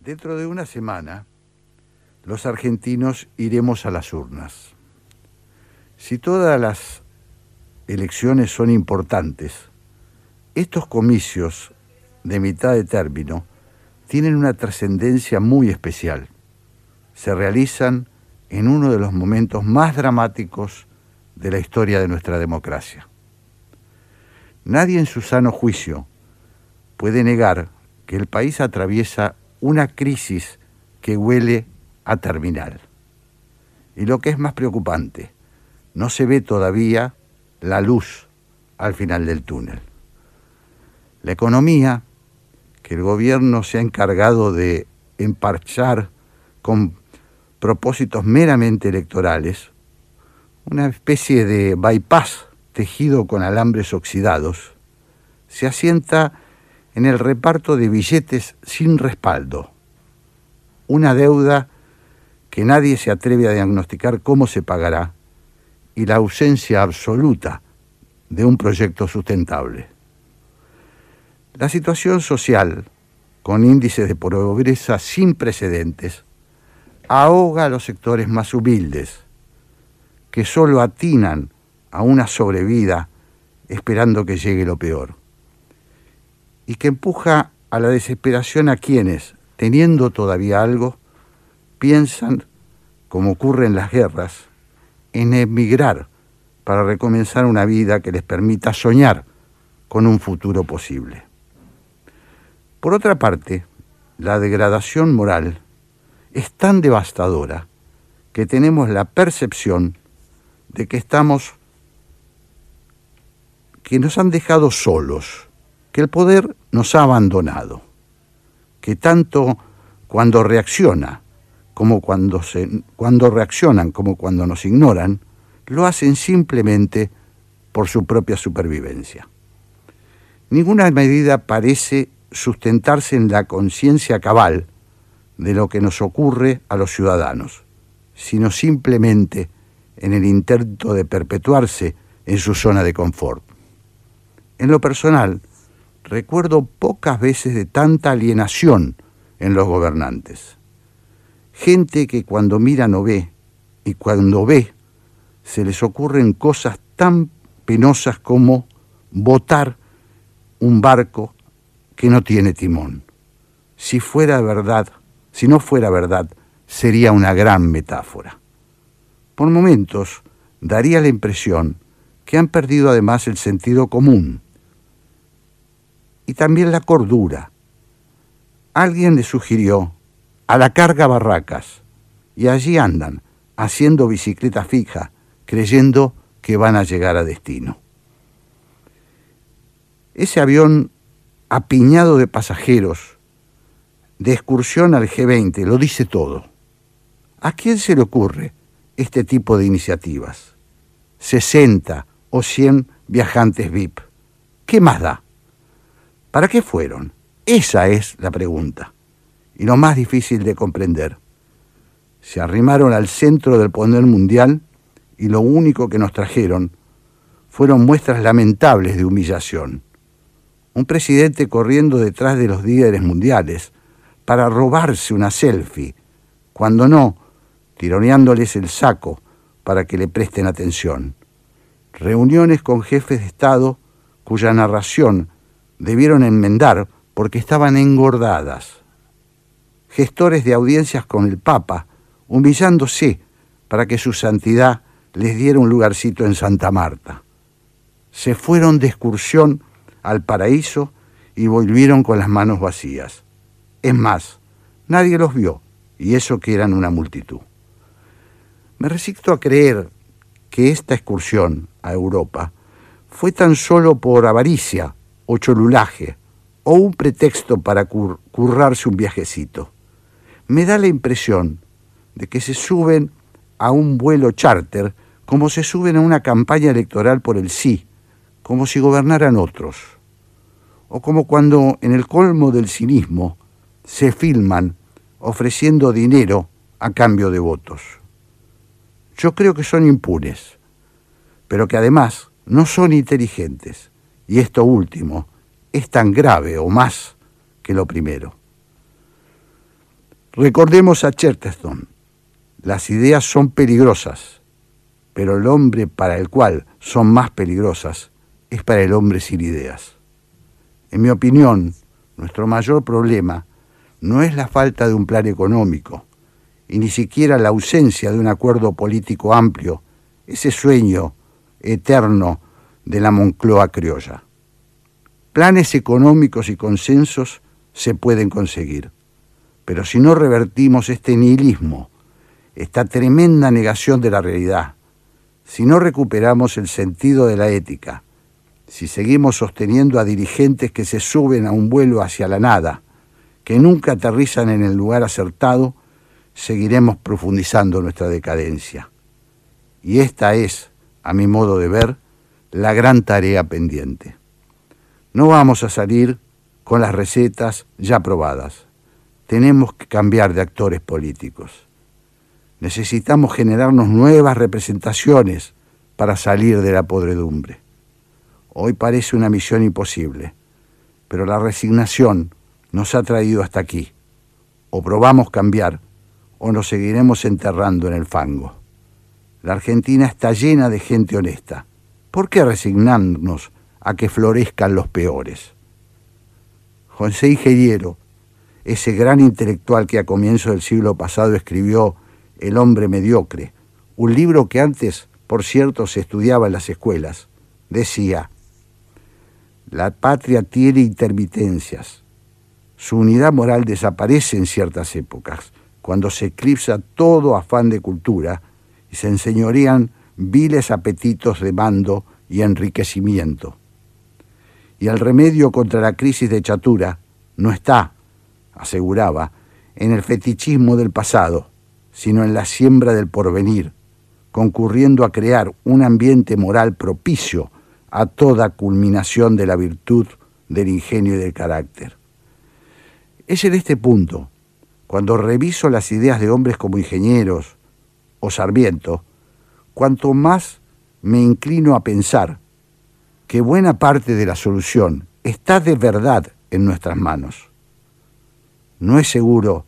Dentro de una semana, los argentinos iremos a las urnas. Si todas las elecciones son importantes, estos comicios de mitad de término tienen una trascendencia muy especial. Se realizan en uno de los momentos más dramáticos de la historia de nuestra democracia. Nadie en su sano juicio puede negar que el país atraviesa una crisis que huele a terminal. Y lo que es más preocupante, no se ve todavía la luz al final del túnel. La economía, que el gobierno se ha encargado de emparchar con propósitos meramente electorales, una especie de bypass tejido con alambres oxidados, se asienta en el reparto de billetes sin respaldo, una deuda que nadie se atreve a diagnosticar cómo se pagará y la ausencia absoluta de un proyecto sustentable. La situación social, con índices de pobreza sin precedentes, ahoga a los sectores más humildes, que solo atinan a una sobrevida esperando que llegue lo peor, y que empuja a la desesperación a quienes, teniendo todavía algo, piensan, como ocurre en las guerras, en emigrar para recomenzar una vida que les permita soñar con un futuro posible. Por otra parte, la degradación moral es tan devastadora que tenemos la percepción de que estamos, que nos han dejado solos, que el poder nos ha abandonado, que tanto cuando reacciona como cuando, se, cuando reaccionan como cuando nos ignoran, lo hacen simplemente por su propia supervivencia. Ninguna medida parece sustentarse en la conciencia cabal de lo que nos ocurre a los ciudadanos, sino simplemente en el intento de perpetuarse en su zona de confort. En lo personal, recuerdo pocas veces de tanta alienación en los gobernantes. Gente que cuando mira no ve y cuando ve se les ocurren cosas tan penosas como botar un barco que no tiene timón. Si fuera verdad, si no fuera verdad, sería una gran metáfora. Por momentos daría la impresión que han perdido además el sentido común y también la cordura. Alguien le sugirió a la carga barracas y allí andan haciendo bicicleta fija, creyendo que van a llegar a destino. Ese avión apiñado de pasajeros de excursión al G20, lo dice todo. ¿A quién se le ocurre este tipo de iniciativas? 60 o 100 viajantes VIP. ¿Qué más da? ¿Para qué fueron? Esa es la pregunta. Y lo más difícil de comprender. Se arrimaron al centro del poder mundial y lo único que nos trajeron fueron muestras lamentables de humillación. Un presidente corriendo detrás de los líderes mundiales, para robarse una selfie, cuando no, tironeándoles el saco para que le presten atención. Reuniones con jefes de Estado cuya narración debieron enmendar porque estaban engordadas. Gestores de audiencias con el Papa, humillándose para que su santidad les diera un lugarcito en Santa Marta. Se fueron de excursión al paraíso y volvieron con las manos vacías. Es más, nadie los vio, y eso que eran una multitud. Me resisto a creer que esta excursión a Europa fue tan solo por avaricia o cholulaje o un pretexto para currarse un viajecito. Me da la impresión de que se suben a un vuelo charter como se suben a una campaña electoral por el sí, como si gobernaran otros, o como cuando en el colmo del cinismo se filman ofreciendo dinero a cambio de votos. Yo creo que son impunes, pero que además no son inteligentes, y esto último es tan grave o más que lo primero. Recordemos a Chesterton. Las ideas son peligrosas, pero el hombre para el cual son más peligrosas es para el hombre sin ideas. En mi opinión, nuestro mayor problema no es la falta de un plan económico y ni siquiera la ausencia de un acuerdo político amplio, ese sueño eterno de la Moncloa criolla. Planes económicos y consensos se pueden conseguir, pero si no revertimos este nihilismo, esta tremenda negación de la realidad, si no recuperamos el sentido de la ética, si seguimos sosteniendo a dirigentes que se suben a un vuelo hacia la nada, que nunca aterrizan en el lugar acertado, seguiremos profundizando nuestra decadencia. Y esta es, a mi modo de ver, la gran tarea pendiente. No vamos a salir con las recetas ya probadas. Tenemos que cambiar de actores políticos. Necesitamos generarnos nuevas representaciones para salir de la podredumbre. Hoy parece una misión imposible, pero la resignación nos ha traído hasta aquí. O probamos cambiar o nos seguiremos enterrando en el fango. La Argentina está llena de gente honesta. ¿Por qué resignarnos a que florezcan los peores? José Ingeniero, ese gran intelectual que a comienzos del siglo pasado escribió El hombre mediocre, un libro que antes, por cierto, se estudiaba en las escuelas, decía, la patria tiene intermitencias. Su unidad moral desaparece en ciertas épocas, cuando se eclipsa todo afán de cultura y se enseñorean viles apetitos de mando y enriquecimiento. Y el remedio contra la crisis de chatura no está, aseguraba, en el fetichismo del pasado, sino en la siembra del porvenir, concurriendo a crear un ambiente moral propicio a toda culminación de la virtud, del ingenio y del carácter. Es en este punto, cuando reviso las ideas de hombres como ingenieros o Sarmiento, cuanto más me inclino a pensar que buena parte de la solución está de verdad en nuestras manos. No es seguro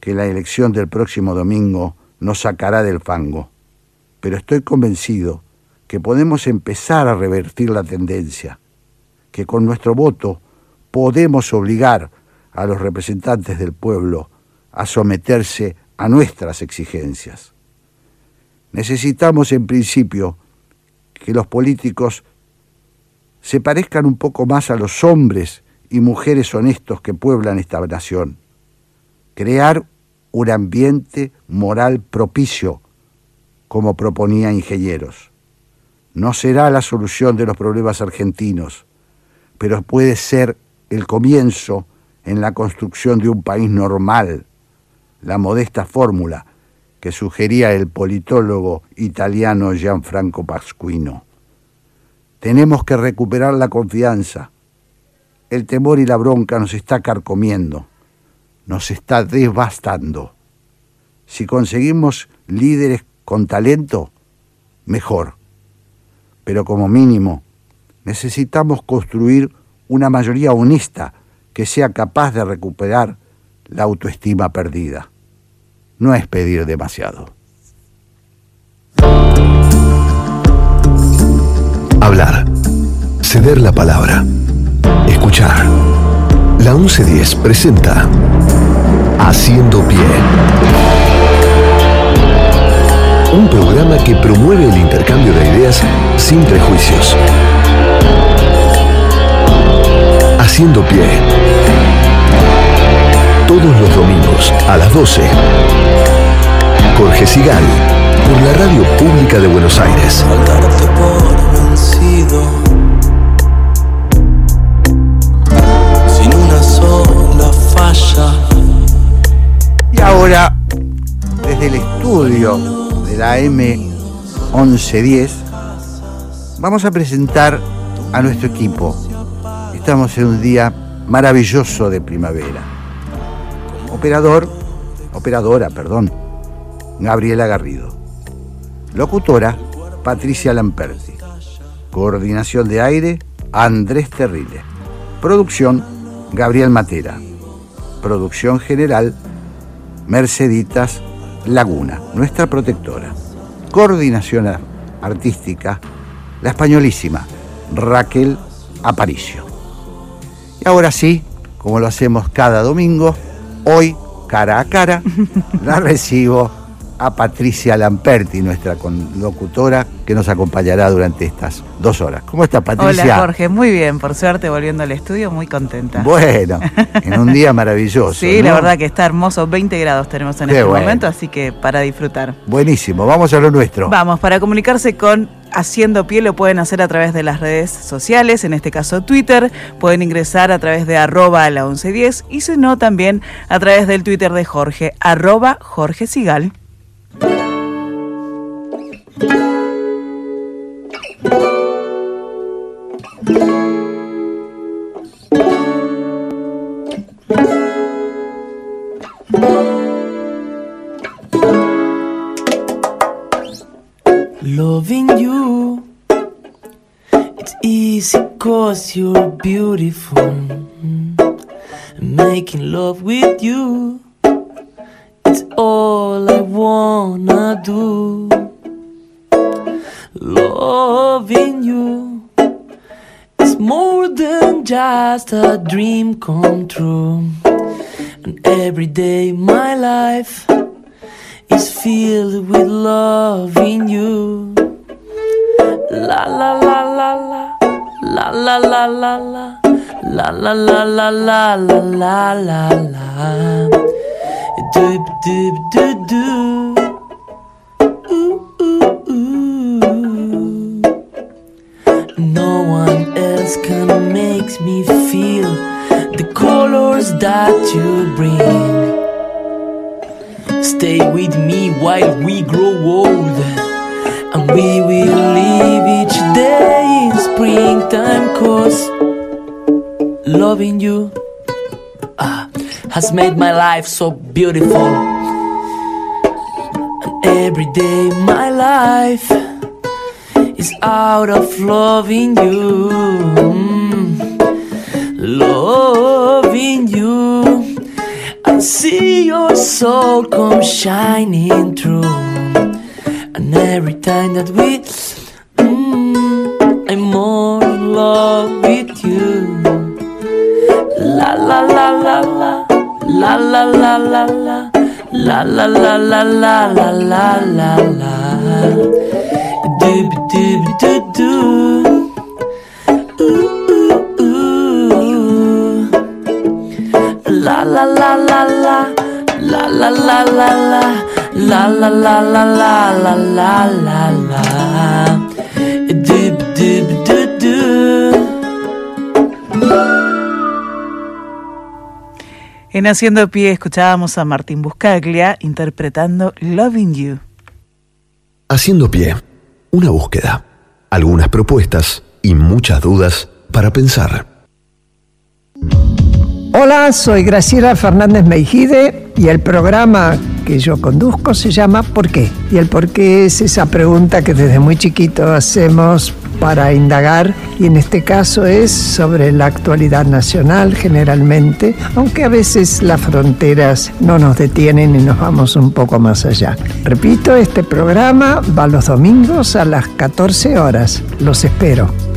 que la elección del próximo domingo nos sacará del fango, pero estoy convencido que podemos empezar a revertir la tendencia, que con nuestro voto podemos obligar a los representantes del pueblo a someterse a nuestras exigencias. Necesitamos, en principio, que los políticos se parezcan un poco más a los hombres y mujeres honestos que pueblan esta nación. Crear un ambiente moral propicio, como proponía Ingenieros no será la solución de los problemas argentinos, pero puede ser el comienzo en la construcción de un país normal, la modesta fórmula que sugería el politólogo italiano Gianfranco Pasquino. Tenemos que recuperar la confianza. El temor y la bronca nos está carcomiendo, nos está devastando. Si conseguimos líderes con talento, mejor pero como mínimo necesitamos construir una mayoría honesta que sea capaz de recuperar la autoestima perdida. No es pedir demasiado. Hablar. Ceder la palabra. Escuchar. La 1110 presenta Haciendo Pie un programa que promueve el intercambio de ideas sin prejuicios. Haciendo pie. Todos a las 12. Jorge Sigal, por la Radio Pública de Buenos Aires. Sin una sola falla. Y ahora, desde el estudio la M1110, vamos a presentar a nuestro equipo. Estamos en un día maravilloso de primavera. Operador, operadora, perdón, Gabriela Garrido. Locutora, Patricia Lamperti. Coordinación de aire, Andrés Terrile. Producción, Gabriel Matera. Producción general, Merceditas Laguna, nuestra protectora. Coordinación artística, la españolísima Raquel Aparicio. Y ahora sí, como lo hacemos cada domingo, hoy cara a cara, la recibo a Patricia Lamperti, nuestra locutora, que nos acompañará durante estas dos horas. ¿Cómo está Patricia? Hola Jorge, muy bien, por suerte volviendo al estudio, muy contenta. Bueno, en un día maravilloso. sí, la verdad que está hermoso, 20 grados tenemos en este momento, así que para disfrutar. Buenísimo, vamos a lo nuestro. Vamos, para comunicarse con Haciendo Pie lo pueden hacer a través de las redes sociales, en este caso Twitter, pueden ingresar a través de arroba a la 1110 y si no también a través del Twitter de Jorge, arroba Jorge Sigal. Loving you, it's easy cause you're beautiful. Making love with you it's all I wanna do. Loving you is more than just a dream come true. And every day my life is filled with loving you. La la la la la la la la la la la la la la la la la la doob doob doo doo. One else can make me feel the colors that you bring. Stay with me while we grow old, and we will live each day in springtime. Cause loving you ah, has made my life so beautiful. And every day my life is out of loving you. Mm. Loving you. I see your soul come shining through. And every time that we, mm, I'm more in love with you. La la la la la. La la la la la La la la la la la la la la La la la la la La la la la la La la la la la la la la doob doo doo En Haciendo Pie escuchábamos a Martín Buscaglia interpretando Loving You. Haciendo Pie, una búsqueda, algunas propuestas y muchas dudas para pensar. Hola, soy Graciela Fernández Meijide y el programa que yo conduzco se llama ¿Por qué? Y el por qué es esa pregunta que desde muy chiquito hacemos para indagar y en este caso es sobre la actualidad nacional generalmente, aunque a veces las fronteras no nos detienen y nos vamos un poco más allá. Repito, este programa va los domingos a las 14 horas. Los espero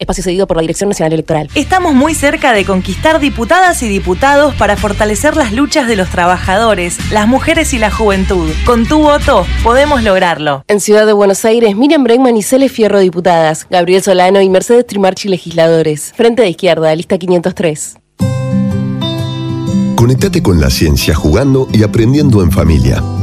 espacio cedido por la Dirección Nacional Electoral. Estamos muy cerca de conquistar diputadas y diputados para fortalecer las luchas de los trabajadores, las mujeres y la juventud. Con tu voto podemos lograrlo. En Ciudad de Buenos Aires, Miriam Bregman y Cele Fierro, diputadas. Gabriel Solano y Mercedes Trimarchi, legisladores. Frente de izquierda, lista 503. Conectate con la ciencia jugando y aprendiendo en familia.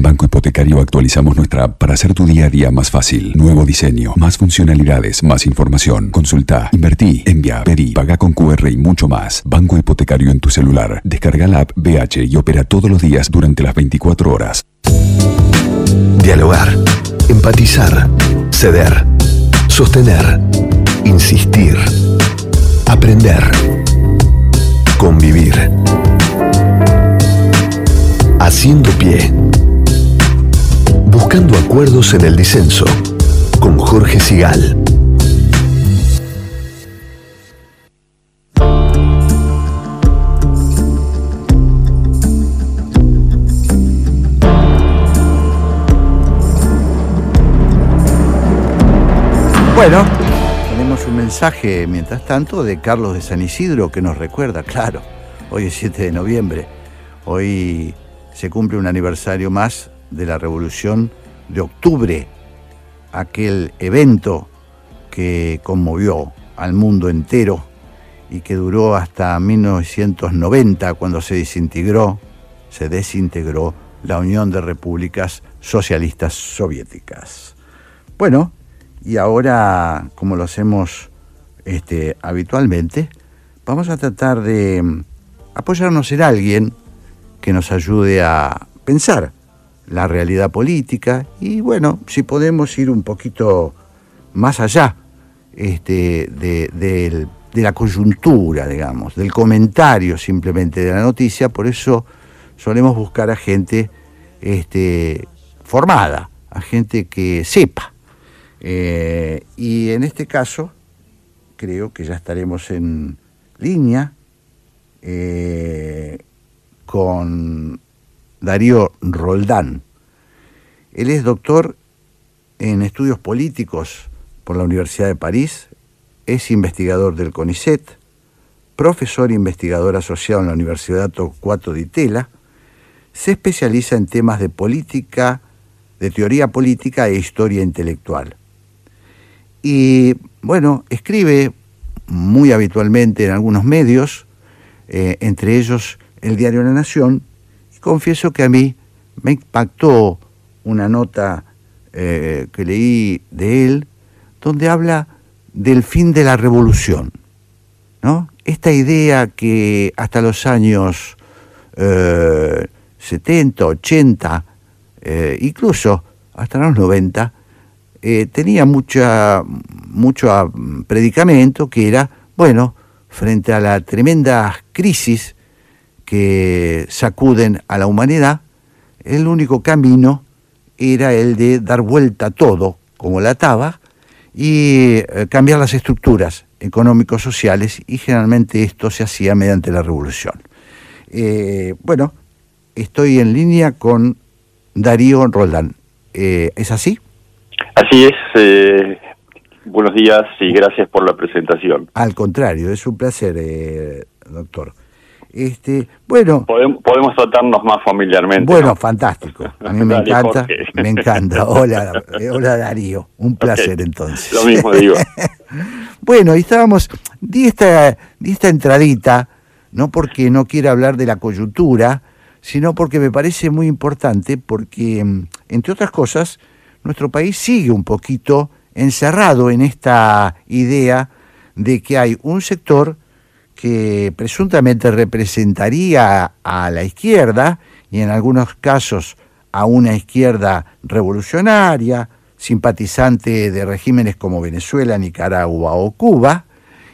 En Banco Hipotecario actualizamos nuestra app para hacer tu día a día más fácil. Nuevo diseño, más funcionalidades, más información. Consulta, invertí, envía, pedí, paga con QR y mucho más. Banco Hipotecario en tu celular. Descarga la app BH y opera todos los días durante las 24 horas. Dialogar, empatizar, ceder, sostener, insistir, aprender, convivir. Haciendo pie. Buscando acuerdos en el disenso. Con Jorge Sigal. Bueno, tenemos un mensaje mientras tanto de Carlos de San Isidro que nos recuerda, claro, hoy es 7 de noviembre, hoy se cumple un aniversario más de la Revolución de Octubre, aquel evento que conmovió al mundo entero y que duró hasta 1990 cuando se desintegró, se desintegró la Unión de Repúblicas Socialistas Soviéticas. Bueno, y ahora, como lo hacemos este, habitualmente, vamos a tratar de mm, apoyarnos en alguien que nos ayude a pensar la realidad política y bueno, si podemos ir un poquito más allá este, de, la coyuntura, digamos, del comentario simplemente de la noticia, por eso solemos buscar a gente este, formada, a gente que sepa. Eh, y en este caso, creo que ya estaremos en línea eh, con Darío Roldán. Él es doctor en estudios políticos por la Universidad de París, es investigador del CONICET, profesor e investigador asociado en la Universidad Torcuato Di Tella, se especializa en temas de política, de teoría política e historia intelectual. Y bueno, escribe muy habitualmente en algunos medios, eh, entre ellos el diario La Nación, confieso que a mí me impactó una nota eh, que leí de él, donde habla del fin de la revolución. ¿no? Esta idea que hasta los años 70, eh, 80, incluso hasta los 90, eh, tenía mucha, mucho ah, predicamento que era, bueno, frente a la tremenda crisis que sacuden a la humanidad, el único camino era el de dar vuelta a todo, como la taba, y eh, cambiar las estructuras económicos sociales y generalmente esto se hacía mediante la revolución. Eh, bueno, estoy en línea con Darío Roldán. ¿Es así? Así es. Eh, buenos días y gracias por la presentación. Al contrario, es un placer, eh, doctor. Este, bueno, podemos, tratarnos más familiarmente. Bueno, fantástico. A mí me encanta, me encanta. Hola, hola Darío, un placer entonces. Lo mismo digo. bueno, y estábamos, di esta, di esta entradita, no porque no quiera hablar de la coyuntura, sino porque me parece muy importante, porque, mm, entre otras cosas, nuestro país sigue un poquito encerrado en esta idea de que hay un sector que presuntamente representaría a la izquierda y en algunos casos a una izquierda revolucionaria, simpatizante de regímenes como Venezuela, Nicaragua o Cuba,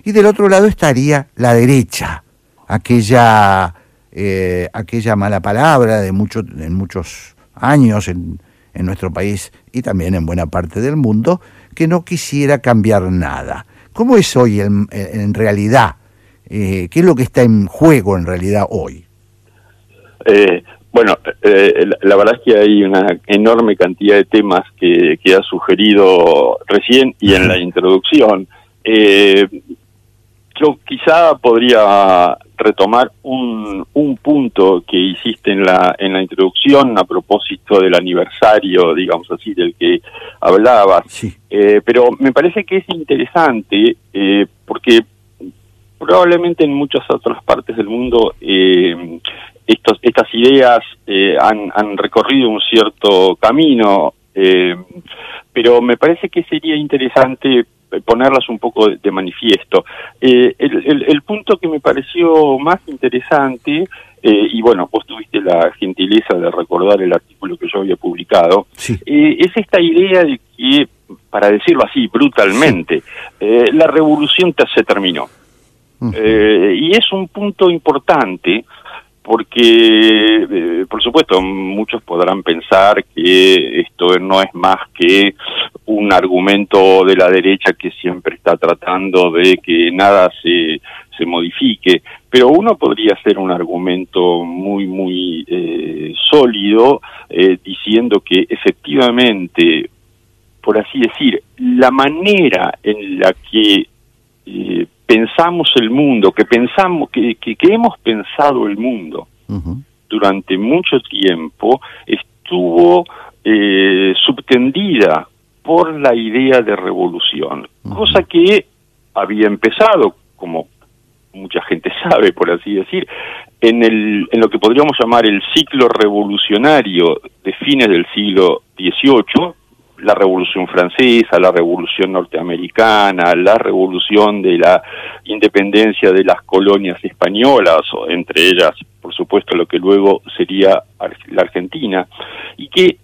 y del otro lado estaría la derecha, aquella, eh, aquella mala palabra de muchos en muchos años, en, en nuestro país y también en buena parte del mundo, que no quisiera cambiar nada. ¿Cómo es hoy en, realidad? Eh, ¿Qué es lo que está en juego en realidad hoy? Eh, bueno, eh, la verdad es que hay una enorme cantidad de temas que, que ha sugerido recién y en la introducción. yo quizá podría retomar un, un punto que hiciste en la, en la introducción a propósito del aniversario, digamos así, del que hablabas. Eh, pero me parece que es interesante eh, porque probablemente en muchas otras partes del mundo eh, estos, estas ideas han, han recorrido un cierto camino, pero me parece que sería interesante ponerlas un poco de, manifiesto. Eh, el, punto que me pareció más interesante, eh, y bueno, vos tuviste la gentileza de recordar el artículo que yo había publicado, eh, es esta idea de que para decirlo así brutalmente, eh, la revolución se terminó. Eh, y es un punto importante porque, eh, por supuesto, muchos podrán pensar que esto no es más que un argumento de la derecha que siempre está tratando de que nada se, se modifique, pero uno podría hacer un argumento muy, muy eh, sólido eh, diciendo que efectivamente, por así decir, la manera en la que pensamos el mundo, que pensamos, que, que, hemos pensado el mundo durante mucho tiempo, estuvo eh, subtendida por la idea de revolución, cosa que había empezado, como mucha gente sabe, por así decir, en, el, en lo que podríamos llamar el ciclo revolucionario de fines del siglo XVIII, la Revolución Francesa, la Revolución Norteamericana, la Revolución de la Independencia de las colonias españolas, entre ellas, por supuesto, lo que luego sería la Argentina, y que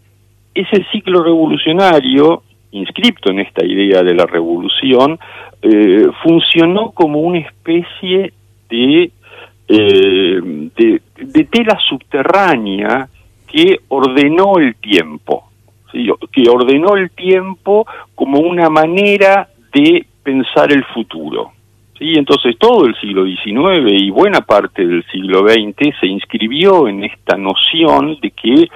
ese ciclo revolucionario, inscripto en esta idea de la revolución, eh, funcionó como una especie eh, de, de tela subterránea que ordenó el tiempo que ordenó el tiempo como una manera de pensar el futuro. ¿sí? Entonces todo el siglo XIX y buena parte del siglo XX se inscribió en esta noción de que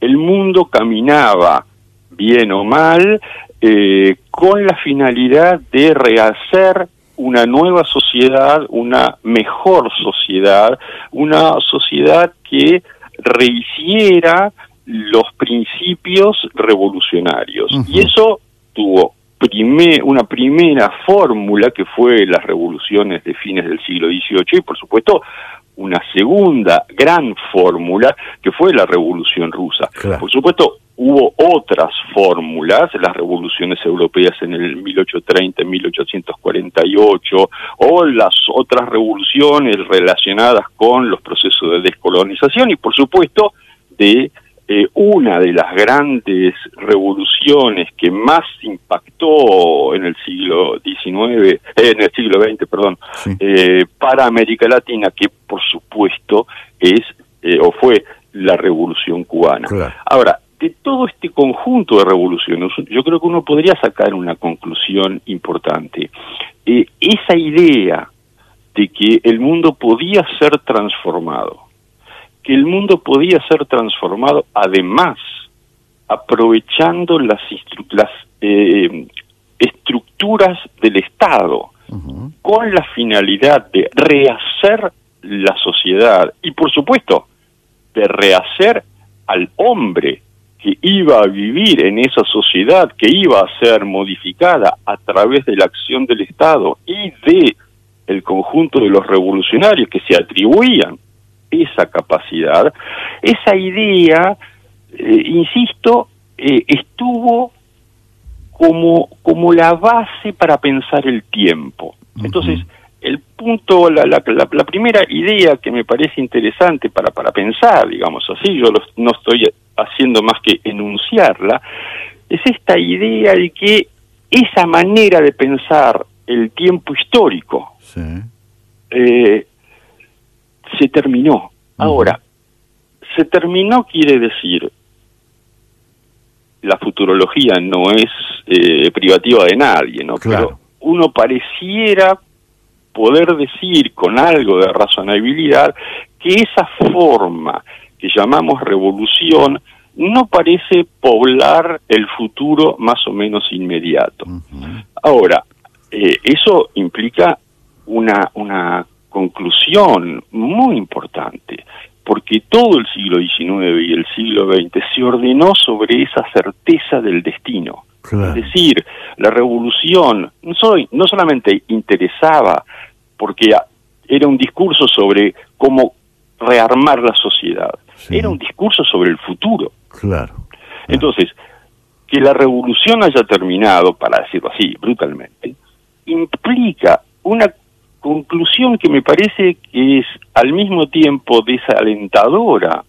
el mundo caminaba, bien o mal, eh, con la finalidad de rehacer una nueva sociedad, una mejor sociedad, una sociedad que rehiciera los principios revolucionarios. Y eso tuvo una primera fórmula que fue las revoluciones de fines del siglo XVIII y por supuesto una segunda gran fórmula que fue la revolución rusa. Por supuesto hubo otras fórmulas, las revoluciones europeas en el 1830, 1848 o las otras revoluciones relacionadas con los procesos de descolonización y por supuesto de eh, una de las grandes revoluciones que más impactó en el siglo XIX, eh, en el siglo XX, perdón, eh, para América Latina, que por supuesto es o fue la revolución cubana. Ahora, de todo este conjunto de revoluciones, yo creo que uno podría sacar una conclusión importante. esa idea de que el mundo podía ser transformado, que el mundo podía ser transformado además aprovechando las, las eh, estructuras del Estado con la finalidad de rehacer la sociedad y por supuesto de rehacer al hombre que iba a vivir en esa sociedad que iba a ser modificada a través de la acción del Estado y de el conjunto de los revolucionarios que se atribuían esa capacidad, esa idea, eh, insisto, eh, estuvo como, como la base para pensar el tiempo. Entonces, el punto, la, la, la, primera idea que me parece interesante para, para pensar, digamos así, yo no estoy haciendo más que enunciarla, es esta idea de que esa manera de pensar el tiempo histórico eh, se terminó. Ahora, se terminó quiere decir, la futurología no es eh, privativa de nadie, ¿no? Pero uno pareciera poder decir con algo de razonabilidad que esa forma que llamamos revolución no parece poblar el futuro más o menos inmediato. Ahora, eh, eso implica una, una conclusión muy importante, porque todo el siglo XIX y el siglo XX se ordenó sobre esa certeza del destino. Es decir, la revolución no, no solamente interesaba porque era un discurso sobre cómo rearmar la sociedad, era un discurso sobre el futuro. Claro. Entonces, que la revolución haya terminado, para decirlo así, brutalmente, implica una conclusión que me parece que es al mismo tiempo desalentadora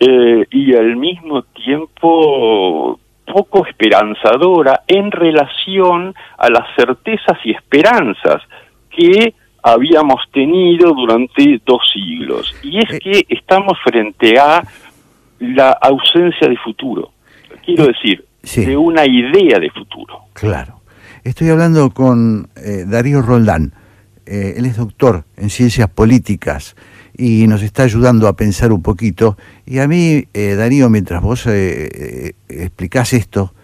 eh, y al mismo tiempo poco esperanzadora en relación a las certezas y esperanzas que habíamos tenido durante dos siglos. Y es que estamos frente a la ausencia de futuro. Quiero decir, de una idea de futuro. Claro. Estoy hablando con eh, Darío Roldán. Eh, él es doctor en ciencias políticas y nos está ayudando a pensar un poquito. Y a mí, eh, Darío, mientras vos explicás esto,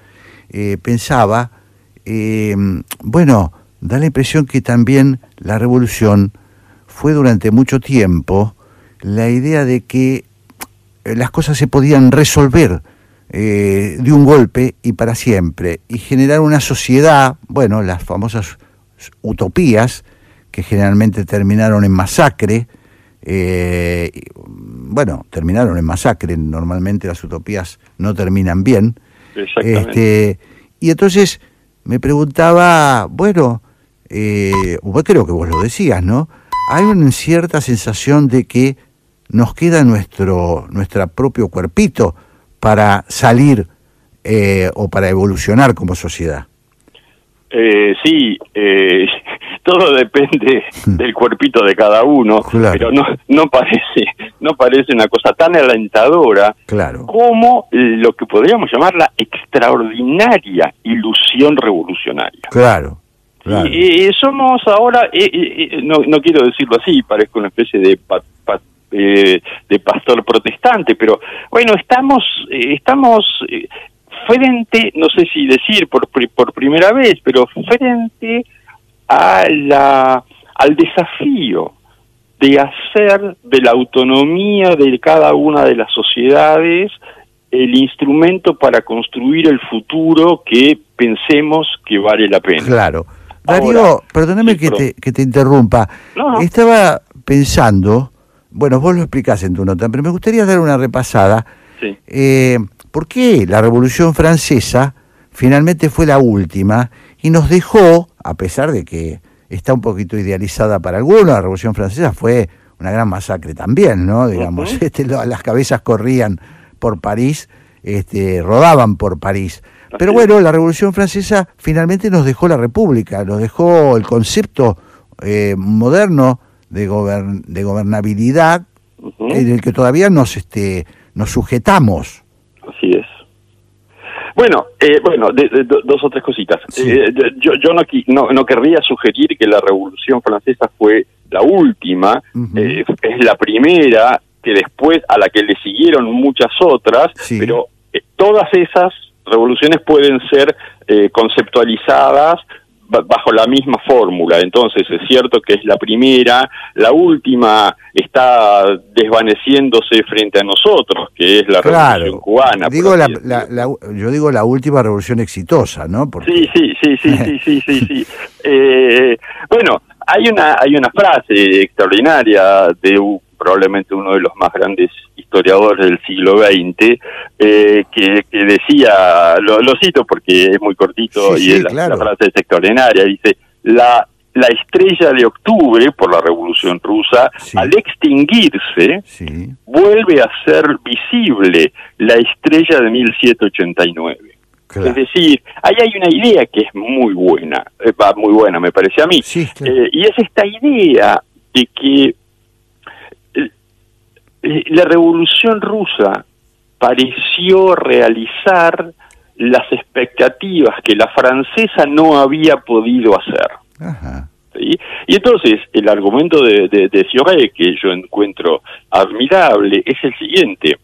pensaba, bueno, da la impresión que también la revolución fue durante mucho tiempo la idea de que las cosas se podían resolver eh, de un golpe y para siempre, y generar una sociedad, bueno, las famosas utopías, que generalmente terminaron en masacre, eh, bueno, terminaron en masacre, normalmente las utopías no terminan bien. Este, y entonces me preguntaba, bueno, eh, creo que vos lo decías, ¿no? Hay una cierta sensación de que nos queda nuestro, nuestro propio cuerpito, para salir eh, o para evolucionar como sociedad? Eh, sí, eh, todo depende hmm. del cuerpito de cada uno, pero no, no parece, no parece una cosa tan alentadora claro. como lo que podríamos llamar la extraordinaria ilusión revolucionaria. Claro. Y, somos ahora, no, no quiero decirlo así, parezco una especie de eh, de pastor protestante, pero bueno, estamos, eh, estamos eh, frente, no sé si decir por, por primera vez, pero frente a la, al desafío de hacer de la autonomía de cada una de las sociedades el instrumento para construir el futuro que pensemos que vale la pena. Claro. Darío, perdóname que, te, que te interrumpa. Estaba pensando bueno, vos lo explicás en tu nota, pero me gustaría dar una repasada. Sí. Eh, ¿Por qué la Revolución Francesa finalmente fue la última y nos dejó, a pesar de que está un poquito idealizada para algunos, la Revolución Francesa fue una gran masacre también, ¿no? Digamos, este, las cabezas corrían por París, este, rodaban por París. Pero bueno, la Revolución Francesa finalmente nos dejó la República, nos dejó el concepto eh, moderno de, de gobernabilidad en el que todavía nos, este, nos sujetamos. Así es. Bueno, eh, bueno, dos o tres cositas. Eh, yo yo no, no, no, querría sugerir que la Revolución Francesa fue la última, eh, es la primera, que después a la que le siguieron muchas otras, pero todas esas revoluciones pueden ser conceptualizadas bajo la misma fórmula. Entonces es cierto que es la primera, la última está desvaneciéndose frente a nosotros, que es la revolución cubana. Digo yo digo la última revolución exitosa, ¿no? Sí, sí, sí, sí, sí, sí, sí, sí. Eh, bueno, hay una hay una frase extraordinaria de probablemente uno de los más grandes historiadores del siglo XX, eh, que, decía, lo, cito porque es muy cortito y la, frase es extraordinaria, dice, la, la estrella de octubre por la revolución rusa, al extinguirse, vuelve a ser visible la estrella de 1789. Es decir, ahí hay una idea que es muy buena, eh, va muy buena me parece a mí, eh, y es esta idea de que la revolución rusa pareció realizar las expectativas que la francesa no había podido hacer. Y entonces el argumento de, de, que yo encuentro admirable es el siguiente.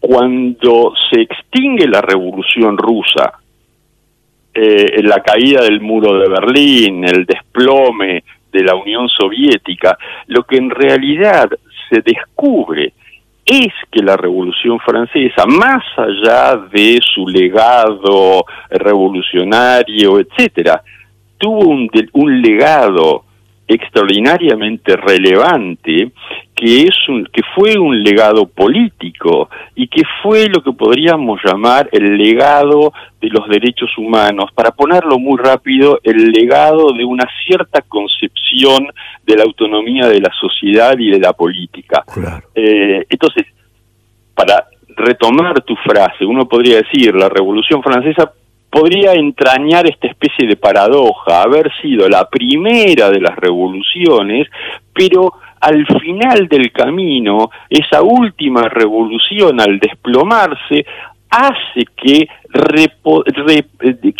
Cuando se extingue la revolución rusa, eh, la caída del muro de Berlín, el desplome de la Unión Soviética, lo que en realidad se descubre es que la Revolución Francesa, más allá de su legado revolucionario, etcétera, tuvo un, un legado extraordinariamente relevante que es un, que fue un legado político y que fue lo que podríamos llamar el legado de los derechos humanos para ponerlo muy rápido el legado de una cierta concepción de la autonomía de la sociedad y de la política claro. eh, entonces para retomar tu frase, uno podría decir, la Revolución Francesa podría entrañar esta especie de paradoja, haber sido la primera de las revoluciones, pero al final del camino, esa última revolución al desplomarse, hace que,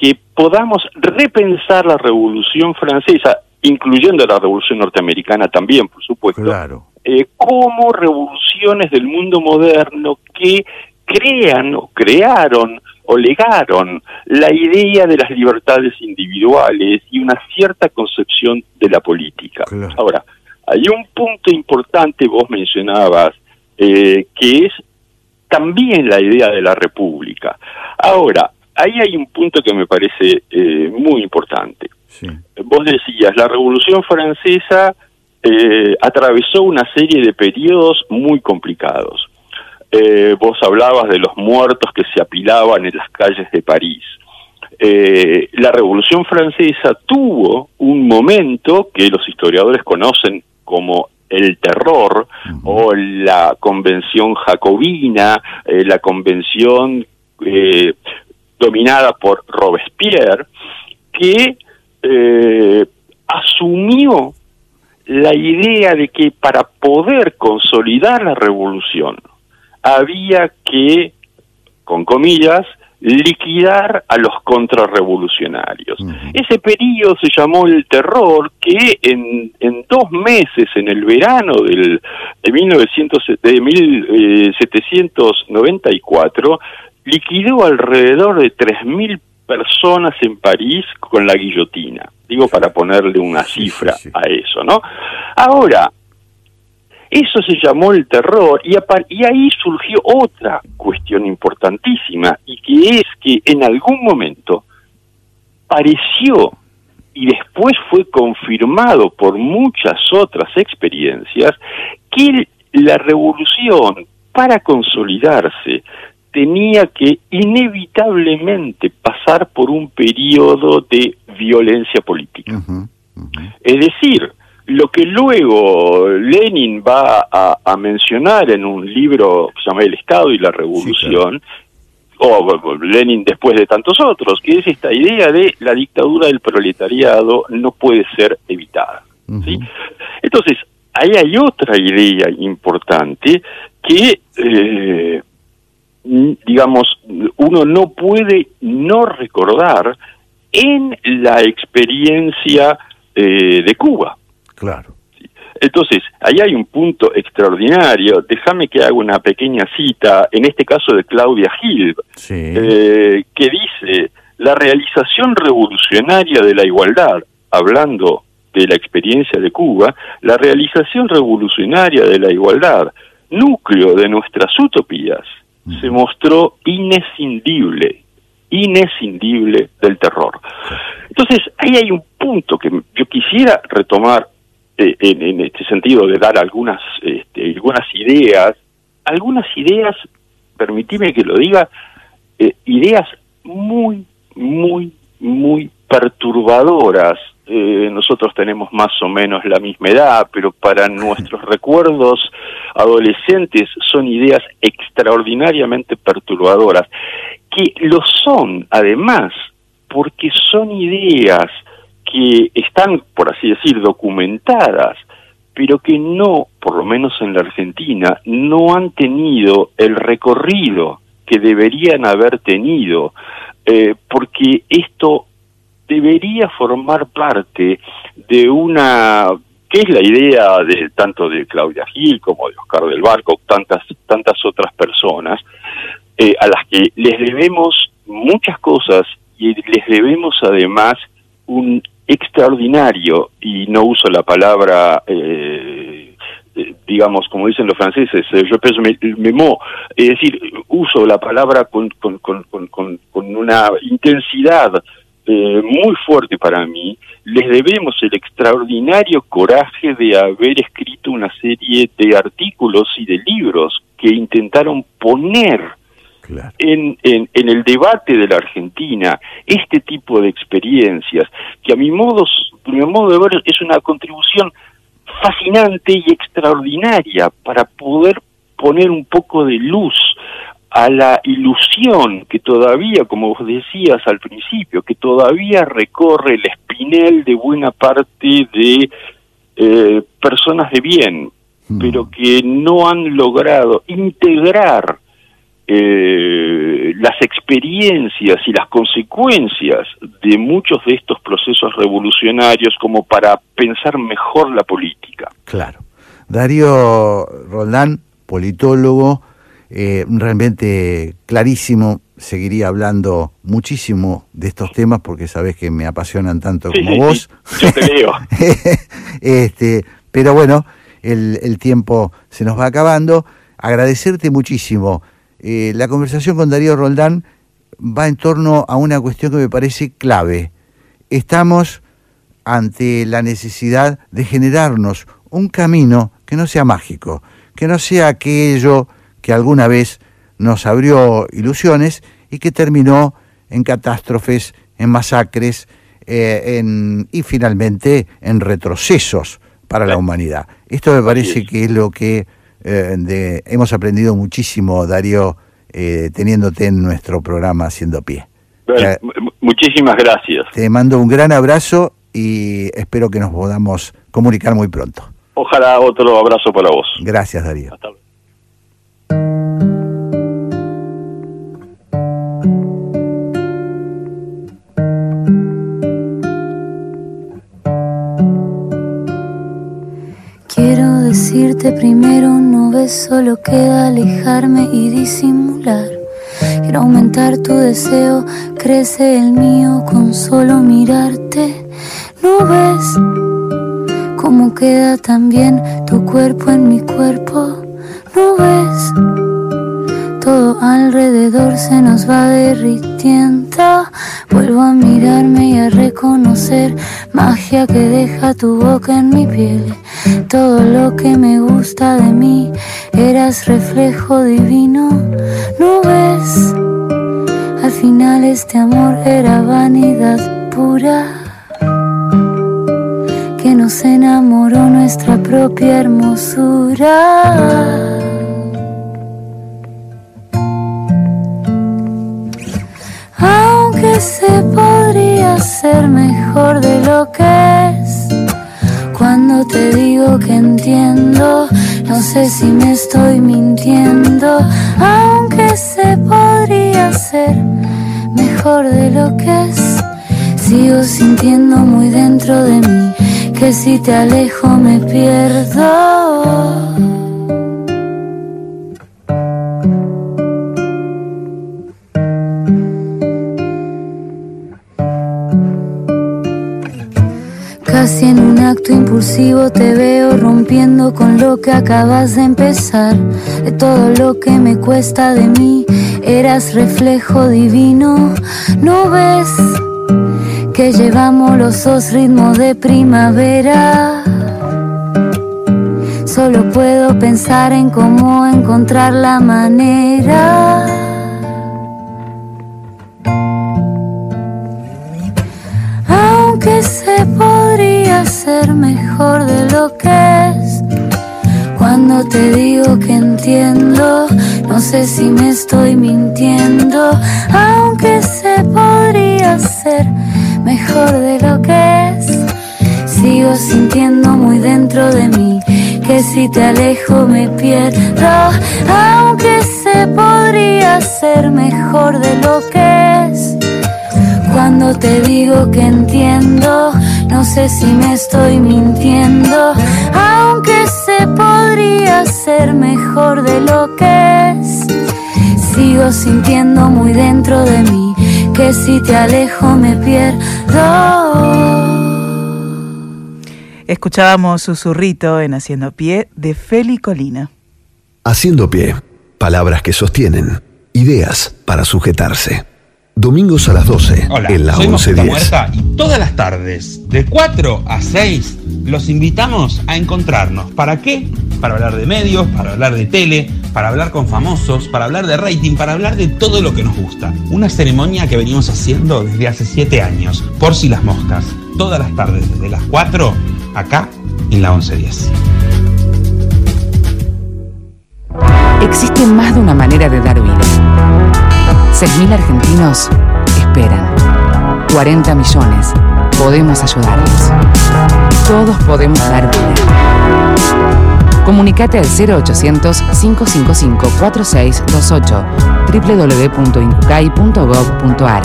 que podamos repensar la revolución francesa, incluyendo la revolución norteamericana también, por supuesto, Claro. eh, como revoluciones del mundo moderno que crean o crearon o legaron la idea de las libertades individuales y una cierta concepción de la política. Claro. Ahora, hay un punto importante, vos mencionabas, eh, que es también la idea de la república. Ahora, ahí hay un punto que me parece eh, muy importante. Sí. Vos decías, la Revolución Francesa eh, atravesó una serie de periodos muy complicados. Eh, vos hablabas de los muertos que se apilaban en las calles de París. Eh, la Revolución Francesa tuvo un momento que los historiadores conocen como el terror o la convención jacobina, eh, la convención eh, dominada por Robespierre, que asumió la idea de que para poder consolidar la revolución había que, con comillas, liquidar a los contrarrevolucionarios. Ese periodo se llamó el terror que en, en dos meses, en el verano del, de, 1900, de 1794, liquidó alrededor de 3.000 personas en París con la guillotina. Digo para ponerle una cifra a eso, ¿no? Ahora, eso se llamó el terror y, y, ahí surgió otra cuestión importantísima y que es que en algún momento pareció y después fue confirmado por muchas otras experiencias que la revolución para consolidarse tenía que inevitablemente pasar por un periodo de violencia política. Uh -huh, uh -huh. Es decir, lo que luego Lenin va a, a, mencionar en un libro que se llama El Estado y la Revolución, sí, claro. o Lenin después de tantos otros, que es esta idea de la dictadura del proletariado no puede ser evitada. Uh -huh. ¿sí? Entonces, ahí hay otra idea importante que, eh, digamos, uno no puede no recordar en la experiencia eh, de Cuba. Claro. Entonces, ahí hay un punto extraordinario. Déjame que haga una pequeña cita, en este caso de Claudia Gil, sí. eh, que dice, la realización revolucionaria de la igualdad, hablando de la experiencia de Cuba, la realización revolucionaria de la igualdad, núcleo de nuestras utopías, mm. se mostró inescindible, inescindible del terror. Entonces, ahí hay un punto que yo quisiera retomar eh, en, en, este sentido de dar algunas, este, algunas ideas, algunas ideas, permitime que lo diga, eh, ideas muy, muy, muy perturbadoras. Eh, nosotros tenemos más o menos la misma edad, pero para nuestros recuerdos adolescentes son ideas extraordinariamente perturbadoras, que lo son además porque son ideas que están, por así decir, documentadas, pero que no, por lo menos en la Argentina, no han tenido el recorrido que deberían haber tenido, eh, porque esto debería formar parte de una que es la idea de tanto de Claudia Gil como de Oscar del Barco, tantas tantas otras personas eh, a las que les debemos muchas cosas y les debemos además un extraordinario, y no uso la palabra, eh, eh, digamos, como dicen los franceses, eh, yo peso memo, es decir, uso la palabra con, con, con, con, con una intensidad eh, muy fuerte para mí, les debemos el extraordinario coraje de haber escrito una serie de artículos y de libros que intentaron poner Claro. En, en, en, el debate de la Argentina este tipo de experiencias, que a mi modo, a mi modo de ver es una contribución fascinante y extraordinaria para poder poner un poco de luz a la ilusión que todavía, como vos decías al principio, que todavía recorre el espinel de buena parte de eh, personas de bien, mm. pero que no han logrado integrar eh, las experiencias y las consecuencias de muchos de estos procesos revolucionarios como para pensar mejor la política. Claro. Darío Roldán, politólogo, eh, realmente clarísimo. Seguiría hablando muchísimo de estos temas porque sabes que me apasionan tanto como vos. yo te leo. este, pero bueno, el, el, tiempo se nos va acabando. Agradecerte muchísimo. Eh, la conversación con Darío Roldán va en torno a una cuestión que me parece clave. Estamos ante la necesidad de generarnos un camino que no sea mágico, que no sea aquello que alguna vez nos abrió ilusiones y que terminó en catástrofes, en masacres eh, en, y finalmente en retrocesos para la humanidad. Esto me parece que es lo que eh, hemos aprendido muchísimo, Darío, eh, teniéndote en nuestro programa Haciendo Pie. muchísimas gracias. Te mando un gran abrazo y espero que nos podamos comunicar muy pronto. Ojalá otro abrazo para vos. Gracias, Darío. Hasta luego. Primero, no ves, solo queda alejarme y disimular. Quiero aumentar tu deseo, crece el mío con solo mirarte. No ves cómo queda también tu cuerpo en mi cuerpo. No ves todo alrededor se nos va derritiendo. Vuelvo a mirarme y a reconocer magia que deja tu boca en mi piel. Todo lo que me gusta de mí, eras reflejo divino. ¿No ves? Al final este amor era vanidad pura que nos enamoró nuestra propia hermosura. se podría ser mejor de lo que. Te digo que entiendo, no sé si me estoy mintiendo, aunque se podría ser mejor de lo que es. Sigo sintiendo muy dentro de mí que si te alejo me pierdo. Te veo rompiendo con lo que acabas de empezar. De todo lo que me cuesta de mí, eras reflejo divino. ¿No ves que llevamos los dos ritmos de primavera? Solo puedo pensar en cómo encontrar la manera ser mejor de lo que es. Cuando te digo que entiendo, no sé si me estoy mintiendo, aunque se podría ser mejor de lo que es. Sigo sintiendo muy dentro de mí que si te alejo me pierdo, aunque se podría ser mejor de lo que es. Cuando te digo que entiendo, no sé si me estoy mintiendo, aunque se podría ser mejor de lo que es. Sigo sintiendo muy dentro de mí que si te alejo me pierdo. Escuchábamos Susurrito en Haciendo Pie de Feli Colina. Haciendo Pie, palabras que sostienen, ideas para sujetarse. Domingos a las 12 en la soy 1110. y todas las tardes, de 4 a 6, los invitamos a encontrarnos. ¿Para qué? Para hablar de medios, para hablar de tele, para hablar con famosos, para hablar de rating, para hablar de todo lo que nos gusta. Una ceremonia que venimos haciendo desde hace 7 años, por si las moscas. Todas las tardes, desde las 4, acá en la 1110. existe más de una manera de dar vida. 6.000 argentinos esperan. 40 millones. Podemos ayudarlos. Todos podemos dar vida. Comunicate al 0800-555-4628 www.incucay.gov.ar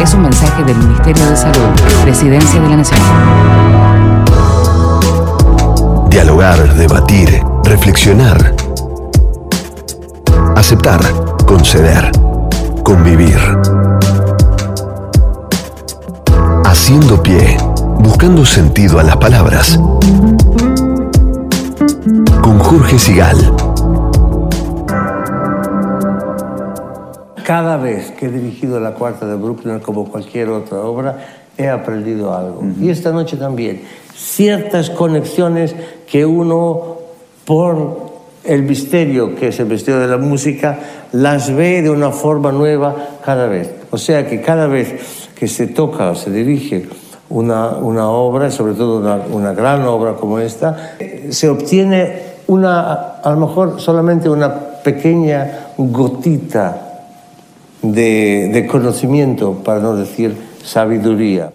Es un mensaje del Ministerio de Salud, Presidencia de la Nación. Dialogar, debatir, reflexionar. Aceptar, conceder, convivir. Haciendo pie, buscando sentido a las palabras. Con Jorge Sigal. Cada vez que he dirigido la cuarta de Brooklyn, como cualquier otra obra, he aprendido algo. Y esta noche también. Ciertas conexiones que uno, por el misterio que es el misterio de la música, las ve de una forma nueva cada vez. O sea que cada vez que se toca o se dirige una, una obra, sobre todo una, gran obra como esta, se obtiene una, a lo mejor solamente una pequeña gotita de, de conocimiento, para no decir sabiduría.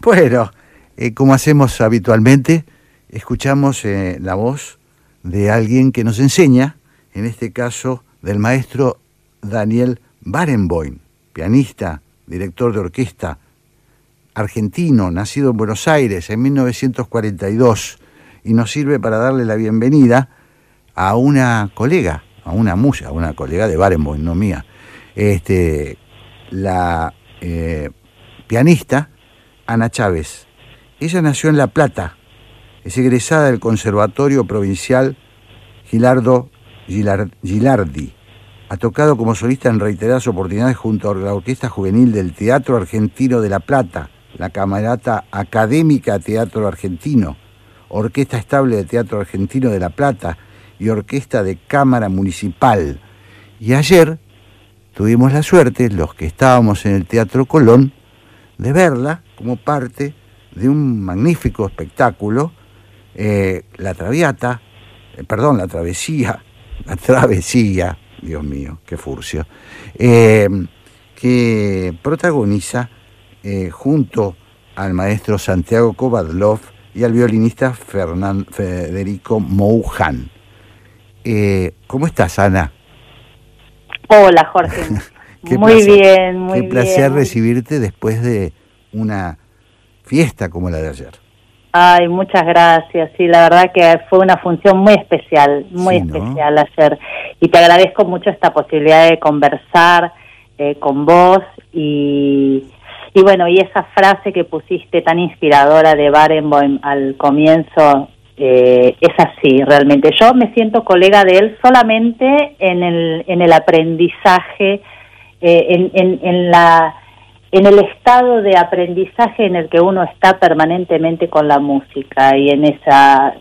Bueno, eh, como hacemos habitualmente, escuchamos eh, la voz de alguien que nos enseña, en este caso del maestro Daniel Barenboim, pianista, director de orquesta, argentino, nacido en Buenos Aires en 1942, y nos sirve para darle la bienvenida a una colega, a una musa, a una colega de Barenboim, no mía, este, la eh, pianista Ana Chávez. Ella nació en La Plata, es egresada del Conservatorio Provincial Gilardo Gilardi. Ha tocado como solista en reiteradas oportunidades junto a la Orquesta Juvenil del Teatro Argentino de La Plata, la Camarata Académica Teatro Argentino, Orquesta Estable de Teatro Argentino de La Plata y Orquesta de Cámara Municipal. Y ayer tuvimos la suerte, los que estábamos en el Teatro Colón, de verla como parte de un magnífico espectáculo, eh, La Traviata, eh, perdón, La Travesía, La Travesía, Dios mío, qué furcio, eh, que protagoniza junto al maestro Santiago Kovadlov y al violinista Federico Moujan. ¿Cómo estás, Ana? Hola, Jorge. muy bien, muy bien. Qué placer recibirte después de una fiesta como la de ayer. Ay, muchas gracias. Sí, la verdad que fue una función muy especial, muy especial ayer. Y te agradezco mucho esta posibilidad de conversar eh, con vos y, y bueno, y esa frase que pusiste tan inspiradora de Barenboim al comienzo eh, es así realmente. Yo me siento colega de él solamente en el, en el aprendizaje, eh, en, en, en, la, en el estado de aprendizaje en el que uno está permanentemente con la música y en esa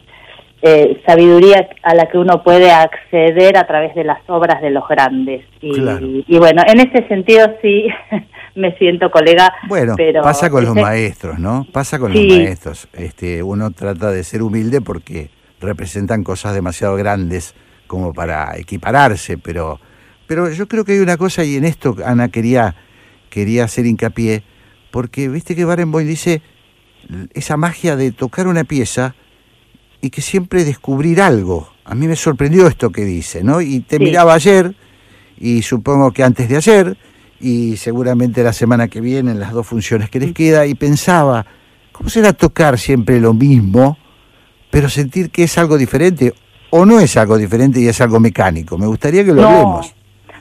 eh, sabiduría a la que uno puede acceder a través de las obras de los grandes. Y, y bueno, en ese sentido sí me siento colega. Bueno, pero pasa con los maestros, ¿no? Pasa con los maestros. Este, uno trata de ser humilde porque representan cosas demasiado grandes como para equipararse, pero, pero yo creo que hay una cosa y en esto Ana quería, quería hacer hincapié, porque viste que Barenboim dice esa magia de tocar una pieza y que siempre descubrir algo. A mí me sorprendió esto que dice, ¿no? Y te miraba ayer, y supongo que antes de ayer, y seguramente la semana que viene, en las dos funciones que les queda, y pensaba, ¿cómo será tocar siempre lo mismo, pero sentir que es algo diferente? ¿O no es algo diferente y es algo mecánico? Me gustaría que lo hablemos.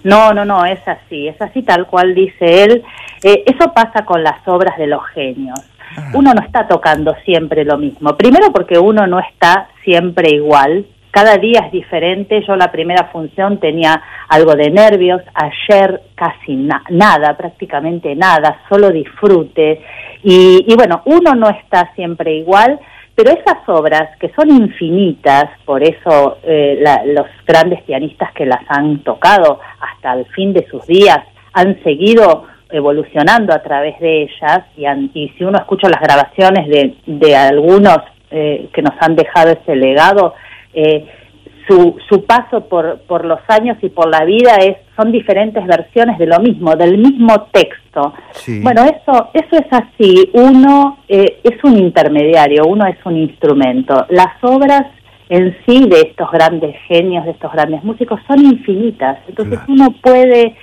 No, no, no, es así, es así tal cual dice él. Eh, eso pasa con las obras de los genios. Ah. Uno no está tocando siempre lo mismo. Primero porque uno no está siempre igual. Cada día es diferente. Yo la primera función tenía algo de nervios. Ayer casi nada, prácticamente nada, solo disfrute. Y, y bueno, uno no está siempre igual. Pero esas obras, que son infinitas, por eso eh, la, los grandes pianistas que las han tocado hasta el fin de sus días han seguido evolucionando a través de ellas y, y si uno escucha las grabaciones de, de algunos eh, que nos han dejado ese legado, eh, su, su paso por, por los años y por la vida es son diferentes versiones de lo mismo, del mismo texto. Bueno, eso, eso es así. Uno eh, es un intermediario, uno es un instrumento. Las obras en sí de estos grandes genios, de estos grandes músicos, son infinitas. Entonces uno puede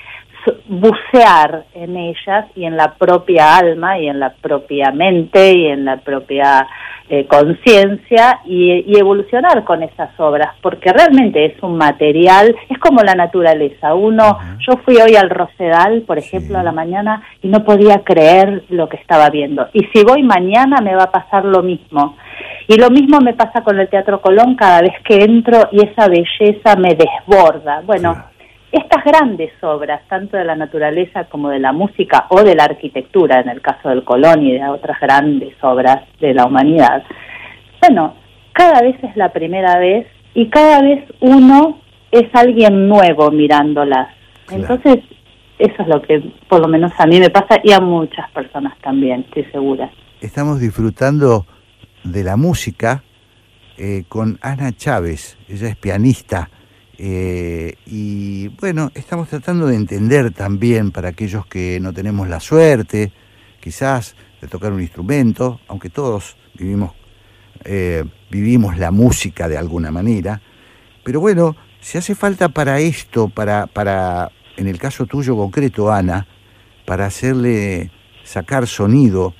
bucear en ellas y en la propia alma y en la propia mente y en la propia eh, conciencia y, evolucionar con esas obras, porque realmente es un material, es como la naturaleza. Uno, yo fui hoy al Rosedal, por ejemplo, a la mañana y no podía creer lo que estaba viendo. Y si voy mañana me va a pasar lo mismo. Y lo mismo me pasa con el Teatro Colón cada vez que entro y esa belleza me desborda. Bueno, estas grandes obras, tanto de la naturaleza como de la música o de la arquitectura, en el caso del Colón y de otras grandes obras de la humanidad, bueno, cada vez es la primera vez y cada vez uno es alguien nuevo mirándolas. Entonces, eso es lo que por lo menos a mí me pasa y a muchas personas también, estoy segura. Estamos disfrutando de la música eh, con Ana Chávez, ella es pianista eh, y bueno, estamos tratando de entender también para aquellos que no tenemos la suerte, quizás, de tocar un instrumento, aunque todos vivimos, eh, vivimos la música de alguna manera. Pero bueno, si hace falta para esto, para, para, en el caso tuyo concreto, Ana, para hacerle sacar sonido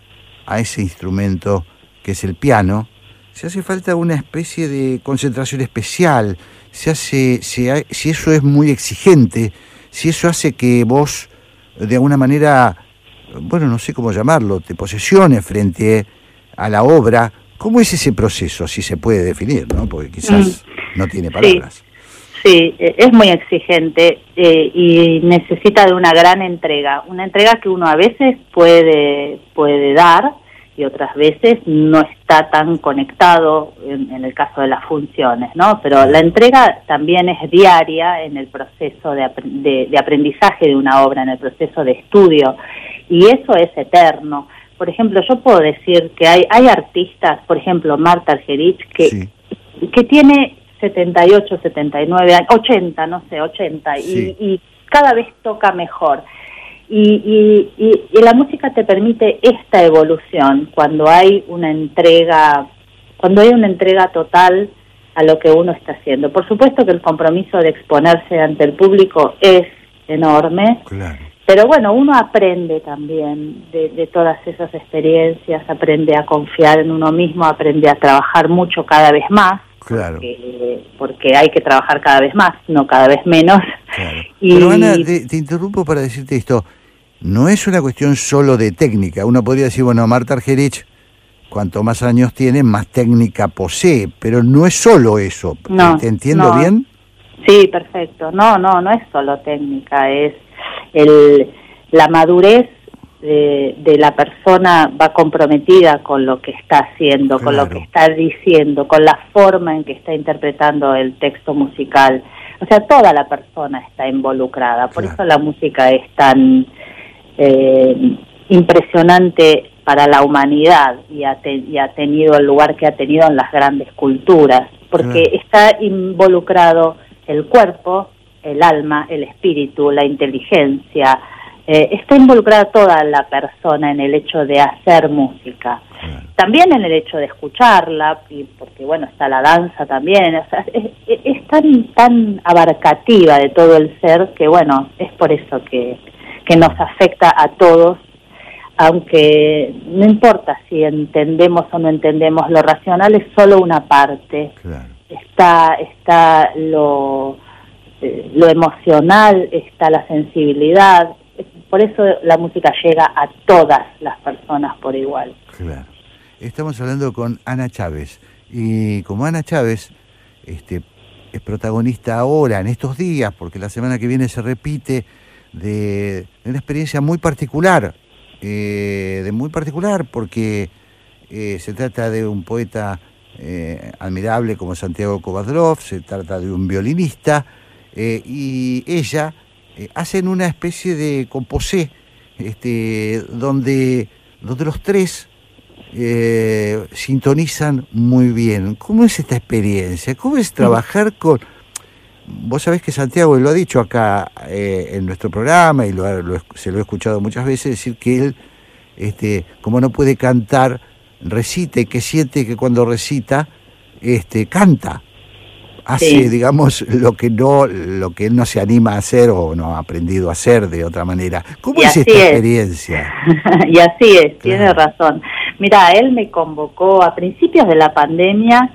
a ese instrumento que es el piano, si hace falta una especie de concentración especial, se hace, si eso es muy exigente, si eso hace que vos de alguna manera, bueno, no sé cómo llamarlo, te posesiones frente a la obra, ¿cómo es ese proceso? Si se puede definir, ¿no? Porque quizás mm. no tiene palabras. Sí. E, es muy exigente eh, y necesita de una gran entrega, una entrega que uno a veces puede, puede dar, y otras veces no está tan conectado en, el caso de las funciones, ¿no? Pero la entrega también es diaria en el proceso de, de, aprendizaje de una obra, en el proceso de estudio, y eso es eterno. Por ejemplo, yo puedo decir que hay, hay artistas, por ejemplo, Marta Argerich, que, que tiene 78, 79 años, 80, no sé, 80, y, y cada vez toca mejor y, y, la música te permite esta evolución cuando hay una entrega, cuando hay una entrega total a lo que uno está haciendo. Por supuesto que el compromiso de exponerse ante el público es enorme, pero bueno, uno aprende también de, de, todas esas experiencias, aprende a confiar en uno mismo, aprende a trabajar mucho cada vez más. Claro. Porque, hay que trabajar cada vez más, no cada vez menos. Y... Pero Ana, te, interrumpo para decirte esto. No es una cuestión solo de técnica. Uno podría decir, bueno, Marta Argerich, cuanto más años tiene, más técnica posee, pero no es solo eso. ¿Te entiendo bien? Sí, perfecto. No, no, no es solo técnica, es el, la madurez de, la persona va comprometida con lo que está haciendo, con lo que está diciendo, con la forma en que está interpretando el texto musical. O sea, toda la persona está involucrada, por eso la música es tan eh, impresionante para la humanidad y ha, tenido el lugar que ha tenido en las grandes culturas, porque está involucrado el cuerpo, el alma, el espíritu, la inteligencia, eh, está involucrada toda la persona en el hecho de hacer música. También en el hecho de escucharla, y porque bueno, está la danza también, es, tan, tan abarcativa de todo el ser que bueno, es por eso que, que nos afecta a todos, aunque no importa si entendemos o no entendemos, lo racional es solo una parte. Está, está lo, eh, lo emocional, está la sensibilidad, por eso la música llega a todas las personas por igual. Claro. Estamos hablando con Ana Chávez y como Ana Chávez este, es protagonista ahora, en estos días, porque la semana que viene se repite, de, una experiencia muy particular, eh, de muy particular porque eh, se trata de un poeta eh, admirable como Santiago Kovadrov, se trata de un violinista y ella eh, hacen una especie de composé este, donde, donde los tres eh, sintonizan muy bien. ¿Cómo es esta experiencia? ¿Cómo es trabajar con vos sabés que Santiago, lo ha dicho acá eh, en nuestro programa, y lo, se lo he escuchado muchas veces, decir que él, este, como no puede cantar, recita y que siente que cuando recita, este, canta hace, digamos, lo que no, lo que él no se anima a hacer o no ha aprendido a hacer de otra manera. ¿Cómo es esta experiencia? y así es, tiene razón. Mira, él me convocó a principios de la pandemia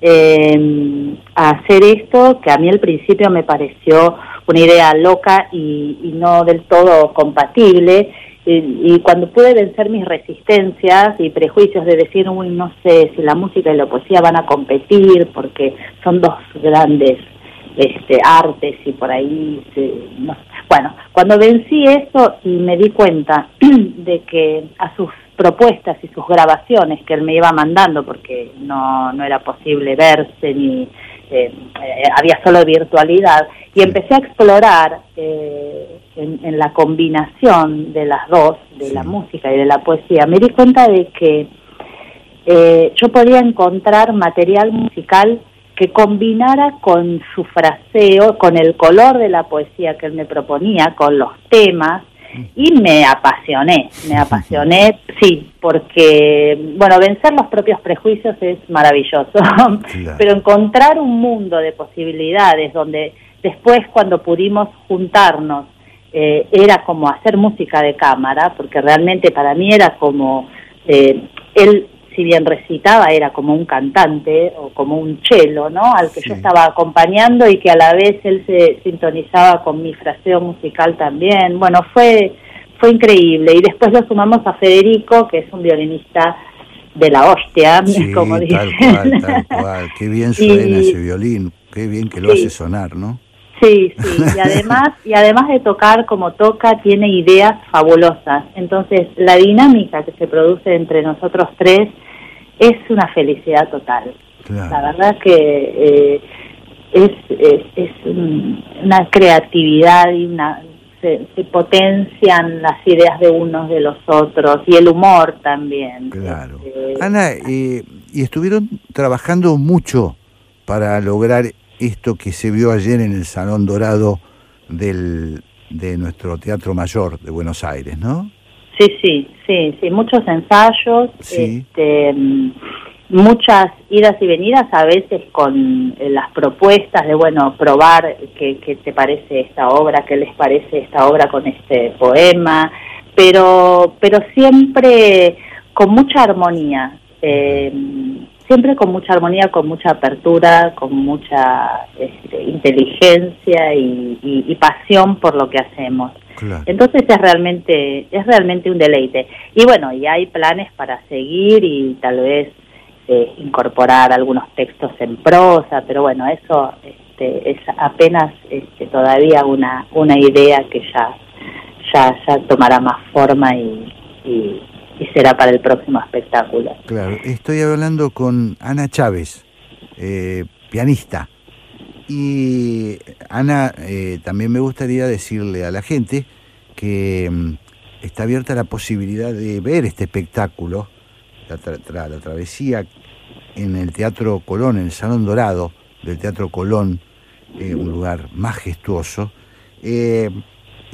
eh, a hacer esto, que a mí al principio me pareció una idea loca y, y no del todo compatible y, cuando pude vencer mis resistencias y prejuicios de decir, uy, no sé si la música y la poesía van a competir porque son dos grandes este, artes y por ahí, bueno, cuando vencí eso y me di cuenta de que a sus propuestas y sus grabaciones que él me iba mandando, porque no, no era posible verse ni eh, eh, había solo virtualidad, y empecé a explorar eh, en, la combinación de las dos, de la música y de la poesía, me di cuenta de que eh, yo podía encontrar material musical que combinara con su fraseo, con el color de la poesía que él me proponía, con los temas, y me apasioné, me apasioné, sí, porque, bueno, vencer los propios prejuicios es maravilloso, pero encontrar un mundo de posibilidades donde después cuando pudimos juntarnos eh, era como hacer música de cámara, porque realmente para mí era como, eh, él si bien recitaba era como un cantante o como un cello, ¿no? Al que yo estaba acompañando y que a la vez él se sintonizaba con mi fraseo musical también. Bueno, fue fue increíble y después lo sumamos a Federico, que es un violinista de la hostia, como dicen. Tal cual, tal cual. Qué bien suena ese violín, qué bien que lo hace sonar, ¿no? Sí, sí, y además, y además de tocar como toca, tiene ideas fabulosas. Entonces, la dinámica que se produce entre nosotros tres es una felicidad total. La verdad que eh, es, es, una creatividad y una se, potencian las ideas de unos de los otros y el humor también. Claro. Este, Ana, y estuvieron trabajando mucho para lograr esto que se vio ayer en el Salón Dorado del, de nuestro Teatro Mayor de Buenos Aires, ¿no? Sí, sí, sí, sí, muchos ensayos, Este, muchas idas y venidas, a veces con eh, las propuestas de, bueno, probar qué, qué te parece esta obra, qué les parece esta obra con este poema, pero, pero siempre con mucha armonía. Eh, siempre con mucha armonía, con mucha apertura, con mucha este, inteligencia y, pasión por lo que hacemos. Entonces es realmente es realmente un deleite. Y bueno, y hay planes para seguir y tal vez eh, incorporar algunos textos en prosa, pero bueno, eso este, es apenas este, todavía una una idea que ya ya ya tomará más forma y y será para el próximo espectáculo. Claro, estoy hablando con Ana Chávez, eh, pianista. Y Ana, eh, también me gustaría decirle a la gente que mm, está abierta la posibilidad de ver este espectáculo, la, travesía en el Teatro Colón, en el Salón Dorado del Teatro Colón, eh, un lugar majestuoso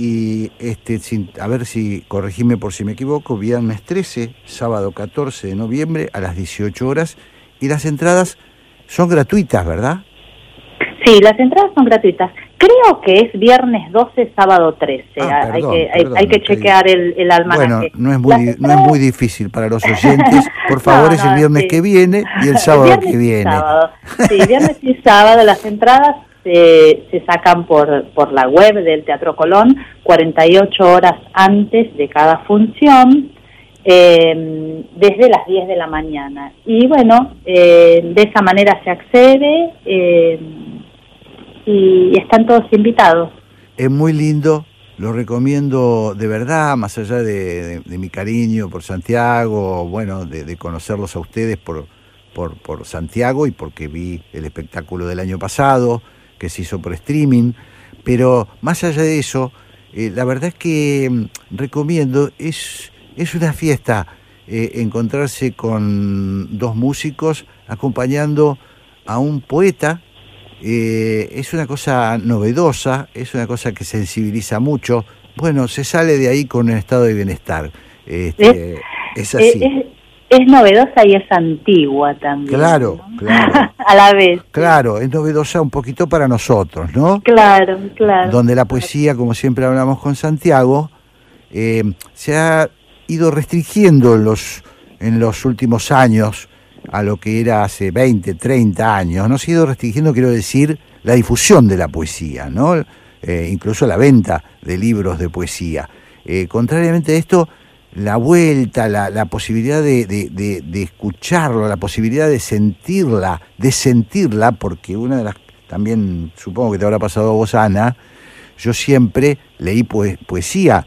y este, a ver si, corregime por si me equivoco, viernes 13, sábado 14 de noviembre a las 18 horas y las entradas son gratuitas, ¿verdad? Sí, las entradas son gratuitas. Creo que es viernes 12, sábado 13. Ah, hay, que, hay, que chequear el, el almanaque. Bueno, no es, muy, no es muy difícil para los oyentes. Por favor, es el viernes que viene y el sábado que viene. Sí, viernes y sábado las entradas se, se sacan por, por la web del Teatro Colón 48 horas antes de cada función. Eh, desde las 10 de la mañana. Y bueno, eh, de esa manera se accede eh, y están todos invitados. Es muy lindo, lo recomiendo de verdad, más allá de, mi cariño por Santiago, bueno, de, conocerlos a ustedes por, por, por Santiago y porque vi el espectáculo del año pasado que se hizo por streaming, pero más allá de eso, eh, la verdad es que mm, recomiendo, es, es una fiesta eh, encontrarse con dos músicos acompañando a un poeta eh, es una cosa novedosa, es una cosa que sensibiliza mucho. Bueno, se sale de ahí con un estado de bienestar. Este, es, así. Es, novedosa y es antigua también. Claro, claro. A la vez. Claro, es novedosa un poquito para nosotros, ¿no? Claro, claro. Donde la poesía, como siempre hablamos con Santiago, eh, se ha ido restringiendo en los, en los últimos años a lo que era hace 20, 30 años. No se ha ido restringiendo, quiero decir, la difusión de la poesía, ¿no? Eh, incluso la venta de libros de poesía. Eh, contrariamente a esto, la vuelta, la, posibilidad de, de, escucharlo, la posibilidad de sentirla, de sentirla, porque una de las, también supongo que te habrá pasado a vos, Ana, yo siempre leí poesía,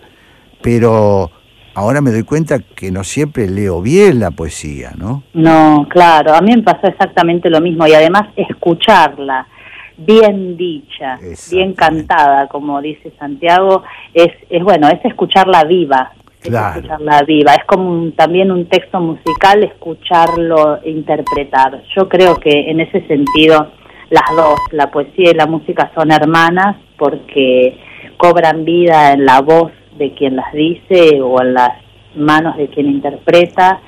pero ahora me doy cuenta que no siempre leo bien la poesía, ¿no? No, claro, a mí me pasó exactamente lo mismo y además escucharla bien dicha, bien cantada, como dice Santiago, es, es bueno, es escucharla viva, claro. es escucharla viva, es como también un texto musical escucharlo interpretar. Yo creo que en ese sentido las dos, la poesía y la música son hermanas porque cobran vida en la voz de quien las dice o en las manos de quien interpreta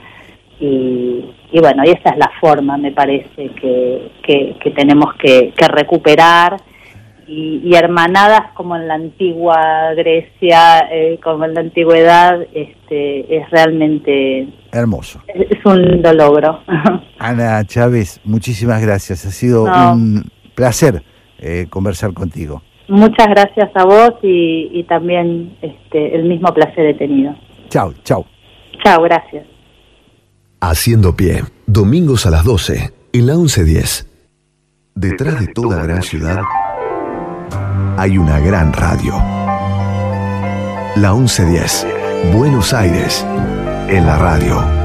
y, bueno, y esa es la forma, me parece, que, que, tenemos que, recuperar y, hermanadas como en la antigua Grecia, eh, como en la antigüedad, este, es realmente... Hermoso. Es, un lindo logro. Ana Chávez, muchísimas gracias. Ha sido un placer eh, conversar contigo. Muchas gracias a vos y, también este, el mismo placer he tenido. Chao, chao. Chao, gracias. Haciendo pie, domingos a las 12, en la 1110. Detrás de toda gran ciudad hay una gran radio. La 1110, Buenos Aires, en la radio.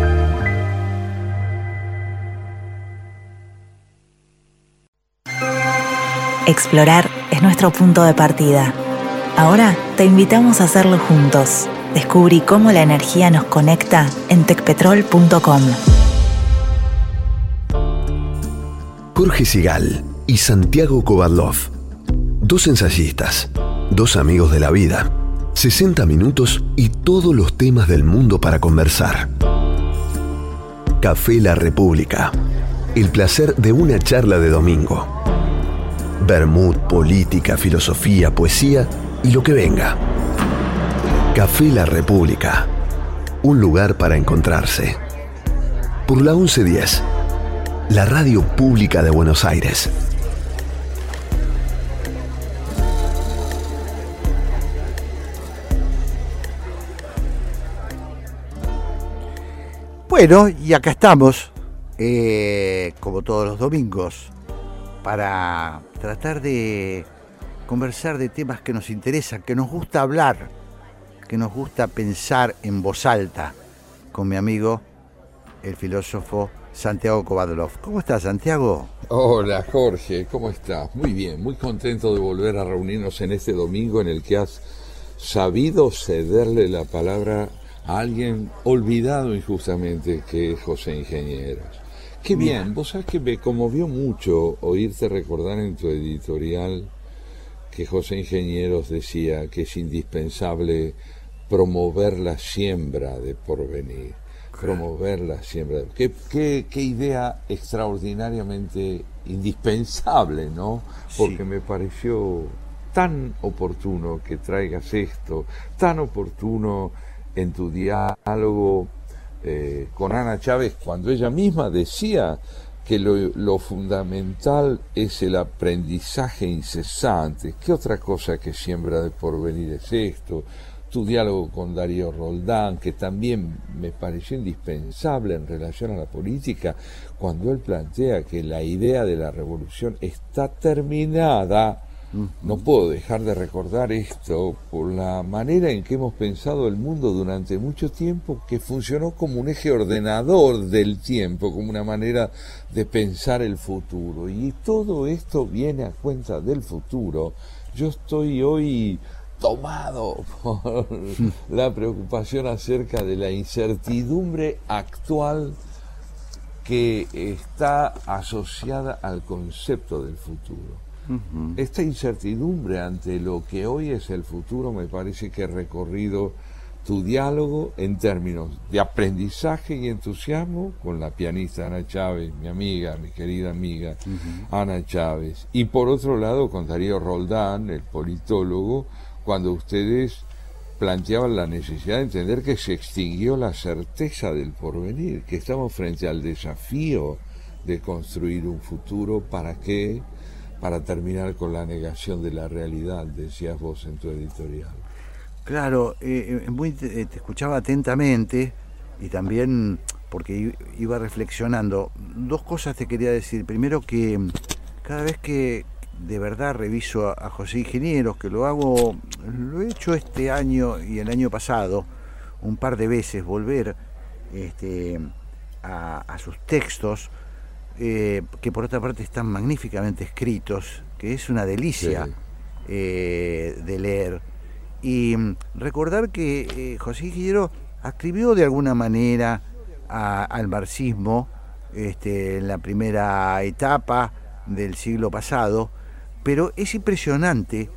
Explorar es nuestro punto de partida. Ahora te invitamos a hacerlo juntos. Descubrí cómo la energía nos conecta en tecpetrol.com. Jorge Sigal y Santiago Kovadlov, dos ensayistas, dos amigos de la vida, 60 minutos y todos los temas del mundo para conversar. Café La República, el placer de una charla de domingo. Bermud, política, filosofía, poesía y lo que venga. Café La República. Un lugar para encontrarse. Por la 1110. La radio pública de Buenos Aires. Bueno, y acá estamos, eh, como todos los domingos, para tratar de conversar de temas que nos interesan, que nos gusta hablar que nos gusta pensar en voz alta con mi amigo, el filósofo Santiago Kovadlov. ¿Cómo estás, Santiago? Hola, Jorge, ¿cómo estás? Muy bien, muy contento de volver a reunirnos en este domingo en el que has sabido cederle la palabra a alguien olvidado injustamente, que es José Ingenieros. Qué bien, vos sabés que me conmovió mucho oírte recordar en tu editorial que José Ingenieros decía que es indispensable promover la siembra de porvenir, promover la siembra. De... ¿Qué, qué, qué idea extraordinariamente indispensable, ¿no? Porque me pareció tan oportuno que traigas esto, tan oportuno en tu diálogo eh, con Ana Chávez cuando ella misma decía que lo, lo, fundamental es el aprendizaje incesante. ¿Qué otra cosa que siembra de porvenir es esto? tu diálogo con Darío Roldán, que también me pareció indispensable en relación a la política, cuando él plantea que la idea de la revolución está terminada. No puedo dejar de recordar esto por la manera en que hemos pensado el mundo durante mucho tiempo, que funcionó como un eje ordenador del tiempo, como una manera de pensar el futuro. Y todo esto viene a cuenta del futuro. Yo estoy hoy tomado por la preocupación acerca de la incertidumbre actual que está asociada al concepto del futuro. Esta incertidumbre ante lo que hoy es el futuro me parece que he recorrido tu diálogo en términos de aprendizaje y entusiasmo con la pianista Ana Chávez, mi amiga, mi querida amiga Ana Chávez. Y por otro lado con Darío Roldán, el politólogo, cuando ustedes planteaban la necesidad de entender que se extinguió la certeza del porvenir, que estamos frente al desafío de construir un futuro para qué, para terminar con la negación de la realidad, decías vos en tu editorial. Claro, eh, eh, muy, te, escuchaba atentamente y también porque iba reflexionando. Dos cosas te quería decir. Primero que cada vez que de verdad reviso a, José Ingenieros, que lo hago, lo he hecho este año y el año pasado, un par de veces, volver este, a, sus textos, eh, que por otra parte están magníficamente escritos, que es una delicia de leer. Y mm, recordar que eh, José Guillero escribió de alguna manera al marxismo este, en la primera etapa del siglo pasado, pero es impresionante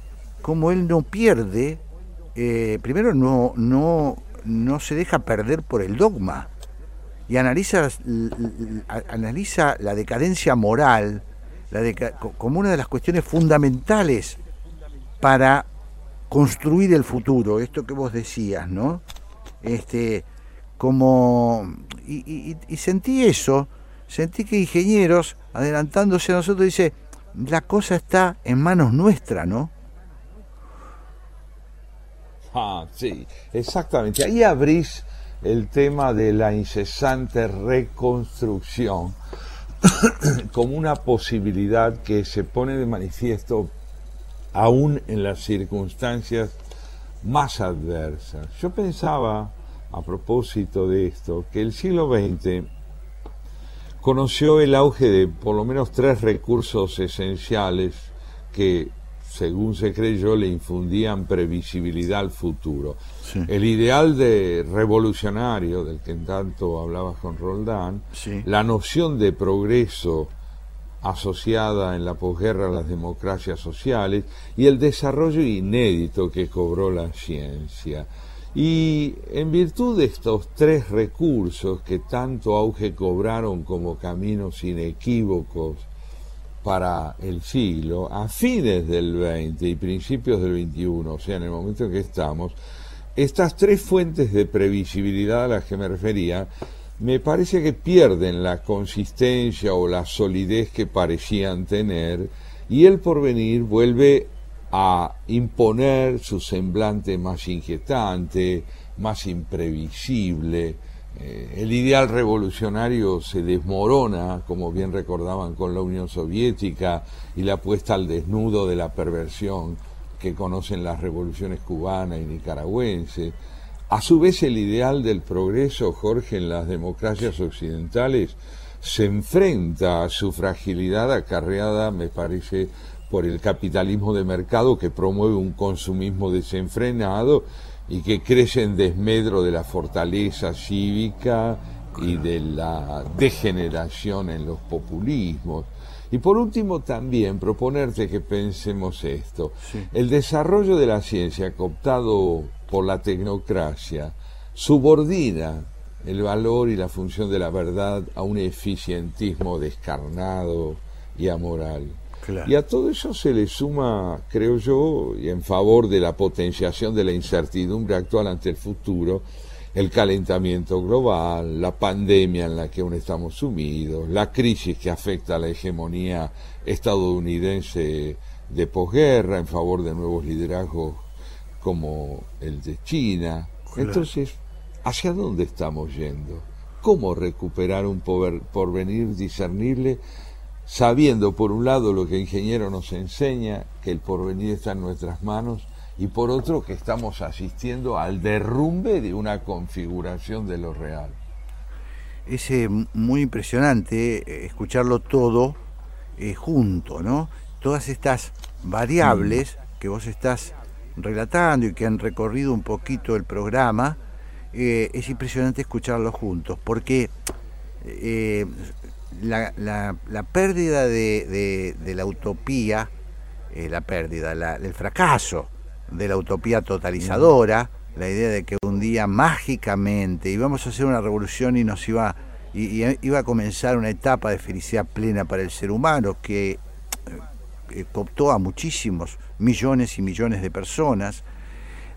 cómo él no pierde, eh, primero no, no, no se deja perder por el dogma y analiza, analiza la decadencia moral como una de las cuestiones fundamentales para construir el futuro, esto que vos decías, ¿no? Este, como, y, sentí eso, sentí que ingenieros, adelantándose a nosotros, dice, la cosa está en manos nuestras, ¿no? Ah, sí, exactamente. Ahí abrís el tema de la incesante reconstrucción como una posibilidad que se pone de manifiesto aún en las circunstancias más adversas. Yo pensaba, a propósito de esto, que el siglo XX conoció el auge de por lo menos tres recursos esenciales que, según se creyó, le infundían previsibilidad al futuro. El ideal de revolucionario, del que en tanto hablabas con Roldán, la noción de progreso asociada en la posguerra a las democracias sociales y el desarrollo inédito que cobró la ciencia. Y en virtud de estos tres recursos que tanto auge cobraron como caminos inequívocos para el siglo, a fines del 20 y principios del 21, o sea, en el momento en que estamos, estas tres fuentes de previsibilidad a las que me refería me parece que pierden la consistencia o la solidez que parecían tener y el porvenir vuelve a imponer su semblante más inquietante, más imprevisible. Eh, el ideal revolucionario se desmorona, como bien recordaban con la Unión Soviética, y la puesta al desnudo de la perversión que conocen las revoluciones cubana y nicaragüense. A su vez, el ideal del progreso, Jorge, en las democracias occidentales se enfrenta a su fragilidad acarreada, me parece, por el capitalismo de mercado que promueve un consumismo desenfrenado y que crece en desmedro de la fortaleza cívica y de la degeneración en los populismos. Y por último también proponerte que pensemos esto. El desarrollo de la ciencia cooptado por la tecnocracia subordina el valor y la función de la verdad a un eficientismo descarnado y amoral. Y a todo eso se le suma, creo yo, y en favor de la potenciación de la incertidumbre actual ante el futuro, el calentamiento global, la pandemia en la que aún estamos sumidos, la crisis que afecta a la hegemonía estadounidense de posguerra en favor de nuevos liderazgos como el de China. Entonces, ¿hacia dónde estamos yendo? ¿Cómo recuperar un porvenir discernible sabiendo por un lado lo que el ingeniero nos enseña, que el porvenir está en nuestras manos, y por otro que estamos asistiendo al derrumbe de una configuración de lo real? Es eh, muy impresionante eh, escucharlo todo eh, junto, ¿no? Todas estas variables mm. que vos estás relatando y que han recorrido un poquito el programa, eh, es impresionante escucharlos juntos, porque eh, la, pérdida de, la utopía eh, la pérdida, el fracaso de la utopía totalizadora, la idea de que un día mágicamente íbamos a hacer una revolución y nos iba, y, iba a comenzar una etapa de felicidad plena para el ser humano que eh, cooptó a muchísimos millones y millones de personas.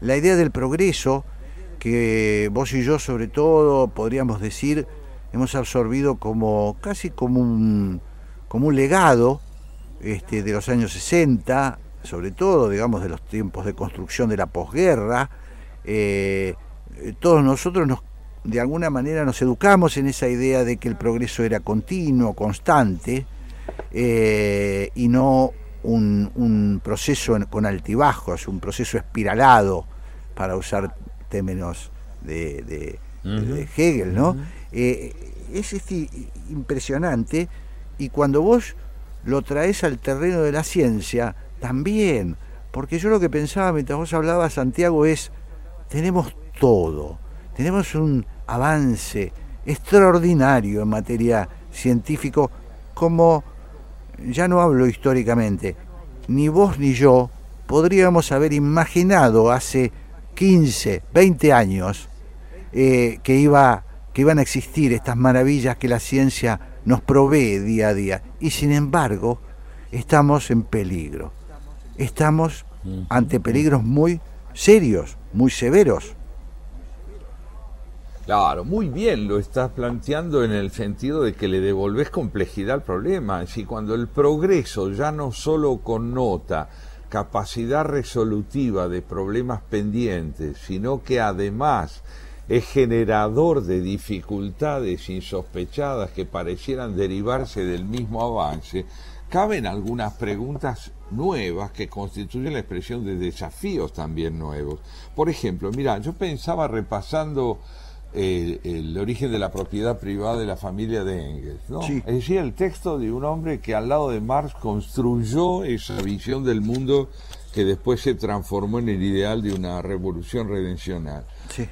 La idea del progreso, que vos y yo sobre todo podríamos decir, hemos absorbido como casi como un, como un legado este, de los años 60, sobre todo, digamos, de los tiempos de construcción de la posguerra. Eh, todos nosotros nos, de alguna manera nos educamos en esa idea de que el progreso era continuo, constante, eh, y no un, proceso con altibajos, un proceso espiralado, para usar términos de, Hegel, ¿no? Eh, es este impresionante. Y cuando vos lo traes al terreno de la ciencia, también, porque yo lo que pensaba mientras vos hablabas, Santiago, es, tenemos todo, tenemos un avance extraordinario en materia científico, como ya no hablo históricamente, ni vos ni yo podríamos haber imaginado hace 15, 20 años eh, que, iba, que iban a existir estas maravillas que la ciencia nos provee día a día. Y sin embargo, estamos en peligro. Estamos ante peligros muy serios, muy severos. Claro, muy bien lo estás planteando en el sentido de que le devolvés complejidad al problema. Si cuando el progreso ya no solo connota capacidad resolutiva de problemas pendientes, sino que además es generador de dificultades insospechadas que parecieran derivarse del mismo avance, caben algunas preguntas nuevas que constituyen la expresión de desafíos también nuevos. Por ejemplo, mira, yo pensaba repasando eh, el origen de la propiedad privada de la familia de Engels, ¿no? Es decir, el texto de un hombre que al lado de Marx construyó esa visión del mundo que después se transformó en el ideal de una revolución redencional.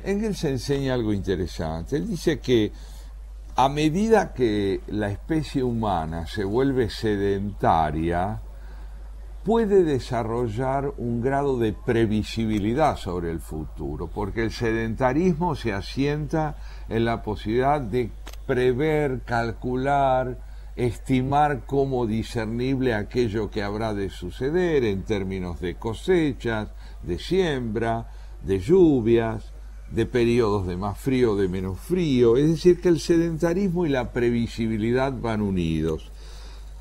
Engels enseña algo interesante. Él dice que a medida que la especie humana se vuelve sedentaria, puede desarrollar un grado de previsibilidad sobre el futuro, porque el sedentarismo se asienta en la posibilidad de prever, calcular, estimar como discernible aquello que habrá de suceder en términos de cosechas, de siembra, de lluvias, de periodos de más frío, de menos frío. Es decir, que el sedentarismo y la previsibilidad van unidos.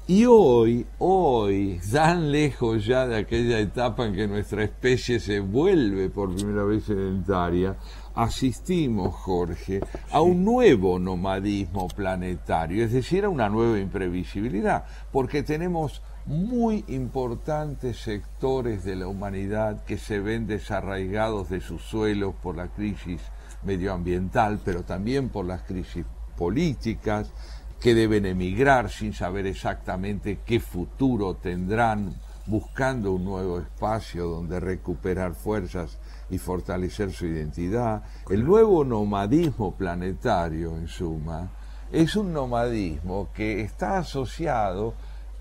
Y hoy, hoy, tan lejos ya de aquella etapa en que nuestra especie se vuelve por primera vez sedentaria, asistimos, Jorge, a un nuevo nomadismo planetario, es decir, a una nueva imprevisibilidad, porque tenemos muy importantes sectores de la humanidad que se ven desarraigados de sus suelos por la crisis medioambiental, pero también por las crisis políticas, que deben emigrar sin saber exactamente qué futuro tendrán, buscando un nuevo espacio donde recuperar fuerzas y fortalecer su identidad. El nuevo nomadismo planetario, en suma, es un nomadismo que está asociado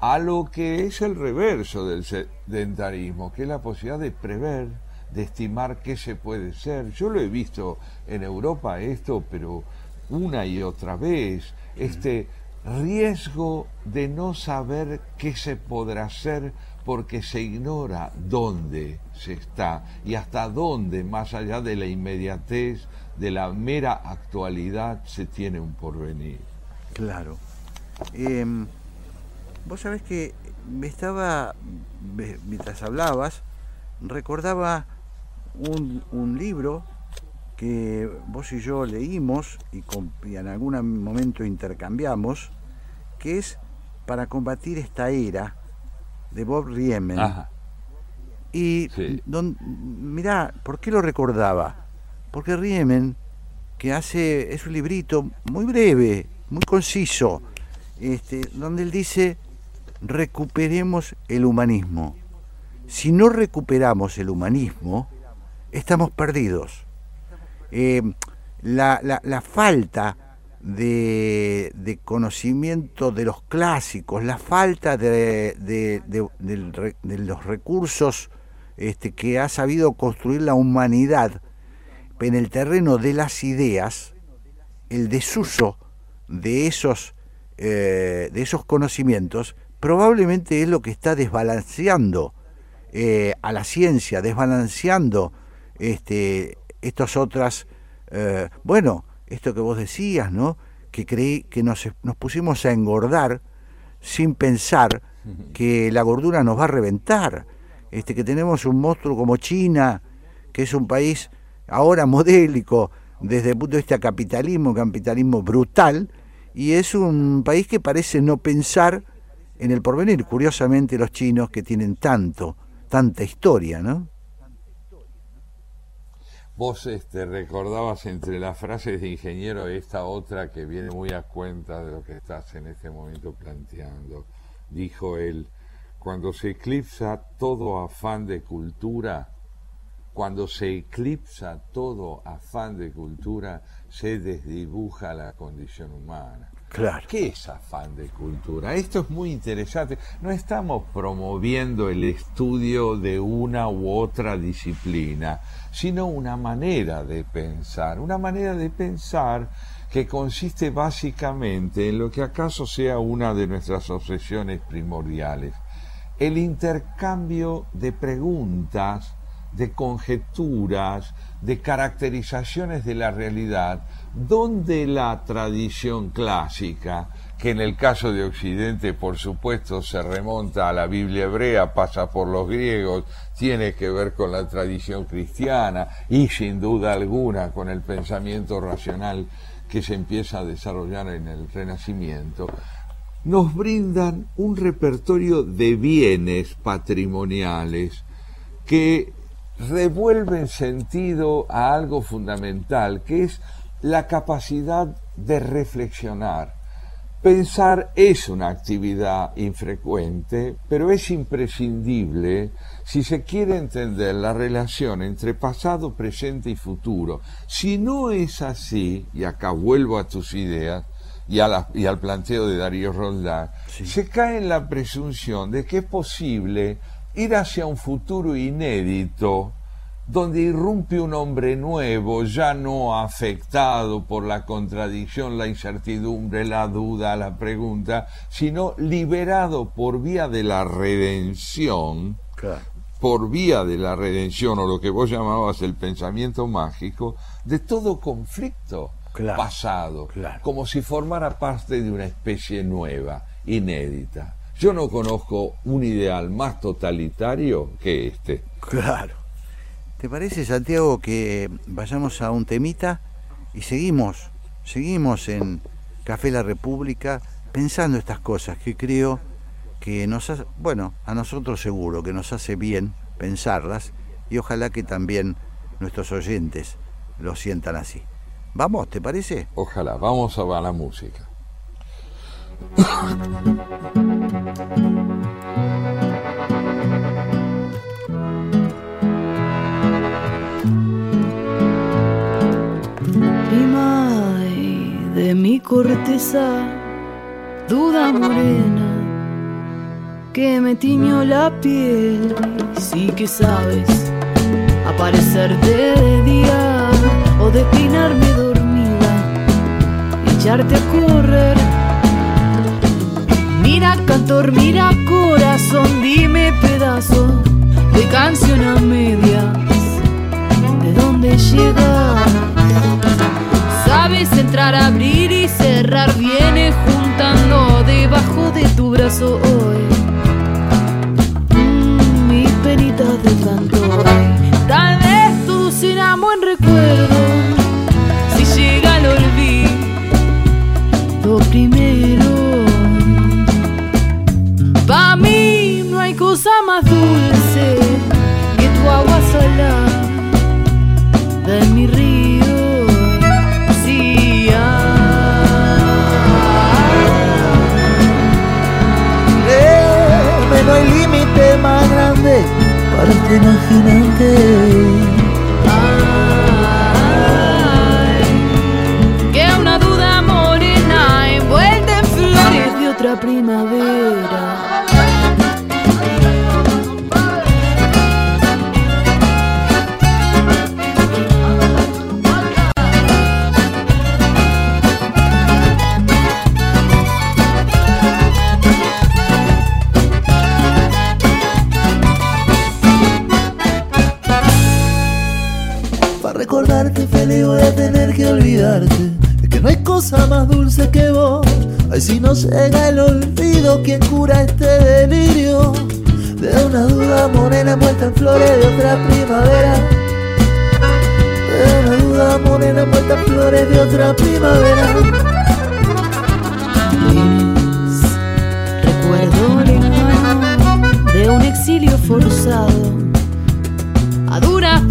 a lo que es el reverso del sedentarismo, que es la posibilidad de prever, de estimar qué se puede ser. Yo lo he visto en Europa esto, pero una y otra vez, este riesgo de no saber qué se podrá hacer porque se ignora dónde se está y hasta dónde, más allá de la inmediatez, de la mera actualidad, se tiene un porvenir. Claro. Em, Vos sabés que me estaba, mientras hablabas, recordaba un, libro que vos y yo leímos y, en algún momento intercambiamos, que es Para combatir esta era, de Bob Riemen. Y mirá, ¿por qué lo recordaba? Porque Riemen, que hace, es un librito muy breve, muy conciso, este, donde él dice recuperemos el humanismo. Si no recuperamos el humanismo, estamos perdidos. Eh, la, falta de, de conocimiento de los clásicos, la falta de, de- de los recursos este, que ha sabido construir la humanidad en el terreno de las ideas, el desuso de esos, eh, de esos conocimientos, probablemente es lo que está desbalanceando eh, a la ciencia, desbalanceando este, estas otras, eh, bueno, esto que vos decías, ¿no? Que creí que nos, nos pusimos a engordar sin pensar que la gordura nos va a reventar, este, que tenemos un monstruo como China, que es un país ahora modélico desde el punto de vista capitalismo, capitalismo brutal, y es un país que parece no pensar en el porvenir. Curiosamente los chinos que tienen tanto, tanta historia, ¿no? Vos este, recordabas entre las frases de ingeniero esta otra que viene muy a cuenta de lo que estás en este momento planteando. Dijo él, cuando se eclipsa todo afán de cultura, cuando se eclipsa todo afán de cultura, se desdibuja la condición humana. Claro. ¿Qué es afán de cultura? Esto es muy interesante. No estamos promoviendo el estudio de una u otra disciplina, sino una manera de pensar, una manera de pensar que consiste básicamente en lo que acaso sea una de nuestras obsesiones primordiales, el intercambio de preguntas, de conjeturas, de caracterizaciones de la realidad, donde la tradición clásica, que en el caso de Occidente por supuesto se remonta a la Biblia hebrea, pasa por los griegos, tiene que ver con la tradición cristiana y sin duda alguna con el pensamiento racional que se empieza a desarrollar en el Renacimiento, nos brindan un repertorio de bienes patrimoniales que revuelven sentido a algo fundamental, que es la capacidad de reflexionar. Pensar es una actividad infrecuente, pero es imprescindible si se quiere entender la relación entre pasado, presente y futuro. Si no es así, y acá vuelvo a tus ideas y, a la- y al planteo de Darío Roldán, se cae en la presunción de que es posible ir hacia un futuro inédito, donde irrumpe un hombre nuevo, ya no afectado por la contradicción, la incertidumbre, la duda, la pregunta, sino liberado por vía de la redención, por vía de la redención o lo que vos llamabas el pensamiento mágico, de todo conflicto pasado, como si formara parte de una especie nueva, inédita. Yo no conozco un ideal más totalitario que este. Claro. ¿Te parece, Santiago, que vayamos a un temita y seguimos, seguimos en Café La República pensando estas cosas que creo que nos hace, bueno, a nosotros seguro que nos hace bien pensarlas y ojalá que también nuestros oyentes lo sientan así. Vamos, ¿te parece? Ojalá, vamos a la música. Prima de mi corteza, duda morena, que me tiñó la piel. Sí que sabes aparecerte de día o declinarme dormida echarte a correr. Mira cantor, mira corazón, dime pedazo de canción a medias. ¿De dónde llegas? Sabes entrar, abrir y cerrar, viene juntando debajo de tu brazo hoy. Mm, mis penitas de cantor. Tal vez todo será buen recuerdo si llega el olvido primero. Más dulce que tu agua salada de mi río. Sí, Eh, no hay límite más grande para este imaginante. Recordarte feliz voy a tener que olvidarte Es que no hay cosa más dulce que vos Ay, si no llega el olvido, ¿quién cura este delirio? De una duda morena muerta en flores de otra primavera De una duda morena muerta en flores de otra primavera Recuerdo lejano de un exilio forzado.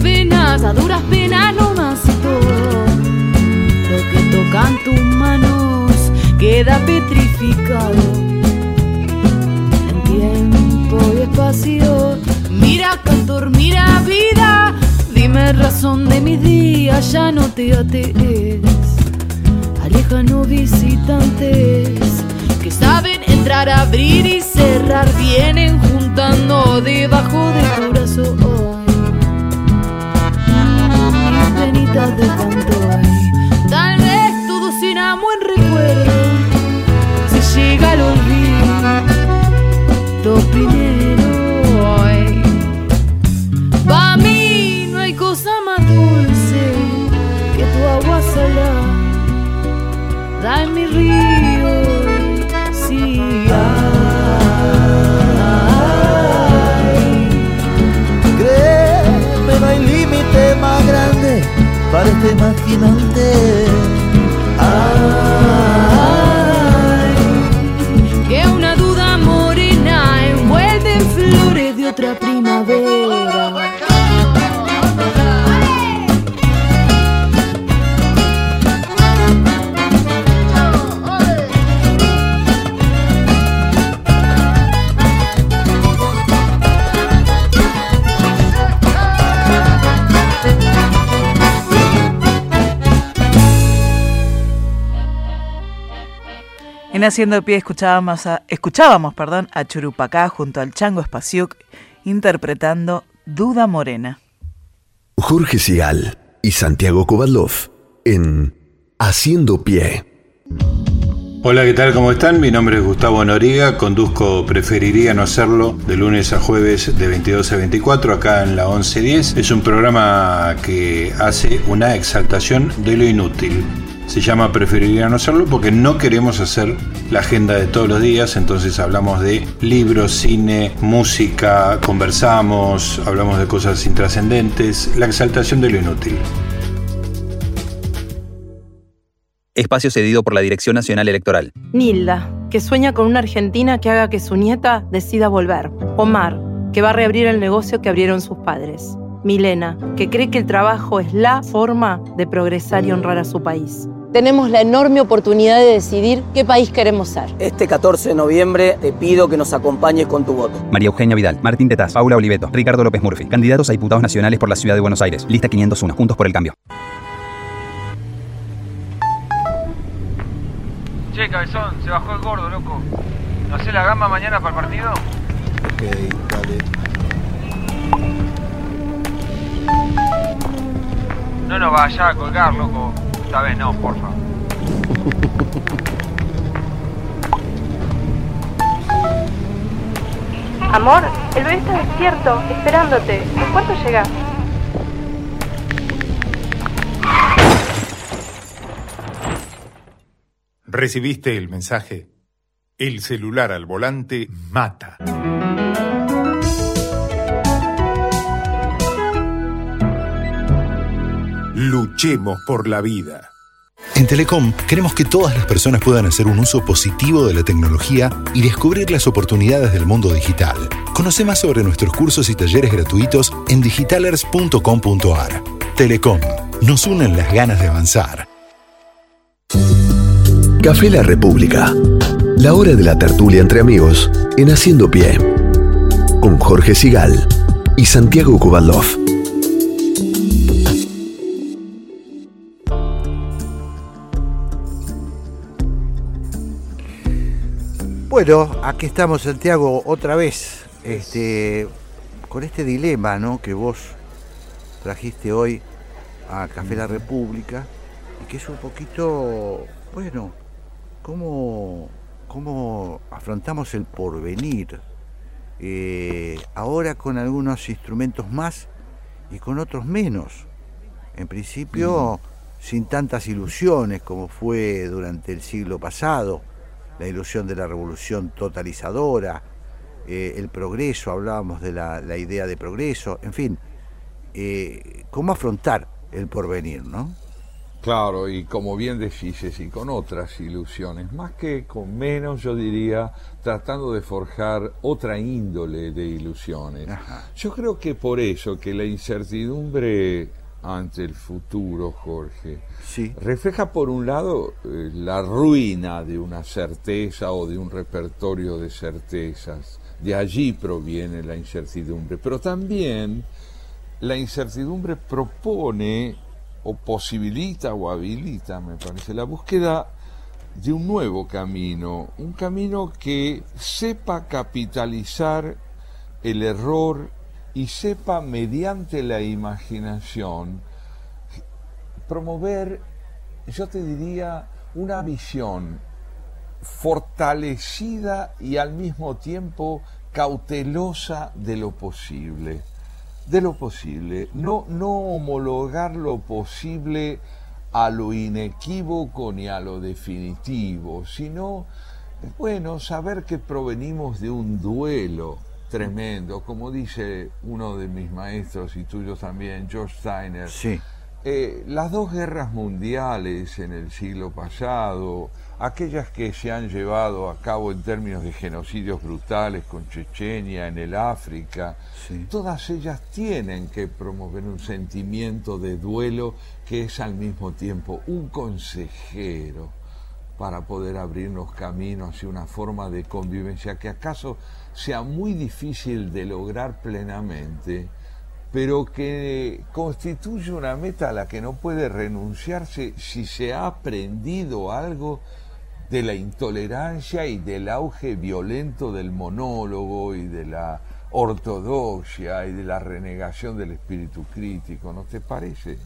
Penas, a duras penas y todo. Lo que tocan tus manos queda petrificado. En tiempo y espacio. Mira, cantor, mira, vida. Dime razón de mis días, ya no te atees. Alejanos visitantes que saben entrar, abrir y cerrar. Vienen juntando debajo de tu penitas de canto hoy. Tal vez todo será buen recuerdo. Si llega el olvido, lo primero hoy. Pa' mí no hay cosa más dulce que tu agua salada. Da en mi río, este imaginante. En Haciendo Pie escuchábamos, a, escuchábamos perdón, a Churupacá junto al Chango Espaciuc interpretando Duda Morena. Jorge Sigal y Santiago Kovalov en Haciendo Pie. Hola, ¿qué tal? ¿Cómo están? Mi nombre es Gustavo Noriga, conduzco Preferiría no hacerlo de lunes a jueves de 22 a 24 acá en la 1110. Es un programa que hace una exaltación de lo inútil. Se llama Preferiría no hacerlo porque no queremos hacer la agenda de todos los días, entonces hablamos de libros, cine, música, conversamos, hablamos de cosas intrascendentes, la exaltación de lo inútil. Espacio cedido por la Dirección Nacional Electoral. Nilda, que sueña con una Argentina que haga que su nieta decida volver. Omar, que va a reabrir el negocio que abrieron sus padres. Milena, que cree que el trabajo es la forma de progresar y honrar a su país. Tenemos la enorme oportunidad de decidir qué país queremos ser. Este 14 de noviembre te pido que nos acompañes con tu voto. María Eugenia Vidal, Martín Tetaz, Paula Oliveto, Ricardo López Murphy, candidatos a diputados nacionales por la Ciudad de Buenos Aires. Lista 501, Juntos por el Cambio. Che, cabezón, se bajó el gordo, loco. ¿No hace la gamba mañana para el partido? Ok, dale. No nos vaya a colgar, loco. Esta vez no, porfa. Amor, el bebé está despierto, esperándote. ¿En cuánto llegas? ¿Recibiste el mensaje? El celular al volante mata. Luchemos por la vida. En Telecom queremos que todas las personas puedan hacer un uso positivo de la tecnología y descubrir las oportunidades del mundo digital. Conoce más sobre nuestros cursos y talleres gratuitos en digitalers.com.ar. Telecom, nos unen las ganas de avanzar. Café La República. La hora de la tertulia entre amigos en Haciendo Pie. Con Jorge Sigal y Santiago Kubalov. Bueno, aquí estamos, Santiago, otra vez, este, con este dilema ¿no? que vos trajiste hoy a Café La República, y que es un poquito, bueno, cómo, cómo afrontamos el porvenir. Eh, ahora con algunos instrumentos más y con otros menos. En principio, sin tantas ilusiones como fue durante el siglo pasado, la ilusión de la revolución totalizadora, eh, el progreso, hablábamos de la, la idea de progreso, en fin, eh, cómo afrontar el porvenir, ¿no? Claro, y como bien decís, y con otras ilusiones, más que con menos, yo diría, tratando de forjar otra índole de ilusiones. Yo creo que por eso, que la incertidumbre ante el futuro, Jorge, refleja por un lado eh, la ruina de una certeza o de un repertorio de certezas. De allí proviene la incertidumbre, pero también la incertidumbre propone o posibilita o habilita, me parece, la búsqueda de un nuevo camino, un camino que sepa capitalizar el error y sepa mediante la imaginación promover, yo te diría, una visión fortalecida y al mismo tiempo cautelosa de lo posible de lo posible, no, no homologar lo posible a lo inequívoco ni a lo definitivo, sino, bueno, saber que provenimos de un duelo tremendo, como dice uno de mis maestros y tuyos también, George Steiner. Sí. Eh, las dos guerras mundiales en el siglo pasado, aquellas que se han llevado a cabo en términos de genocidios brutales con Chechenia, en el África, todas ellas tienen que promover un sentimiento de duelo que es al mismo tiempo un consejero para poder abrirnos caminos hacia una forma de convivencia que acaso sea muy difícil de lograr plenamente, pero que constituye una meta a la que no puede renunciarse si se ha aprendido algo de la intolerancia y del auge violento del monólogo y de la ortodoxia y de la renegación del espíritu crítico, ¿no te parece?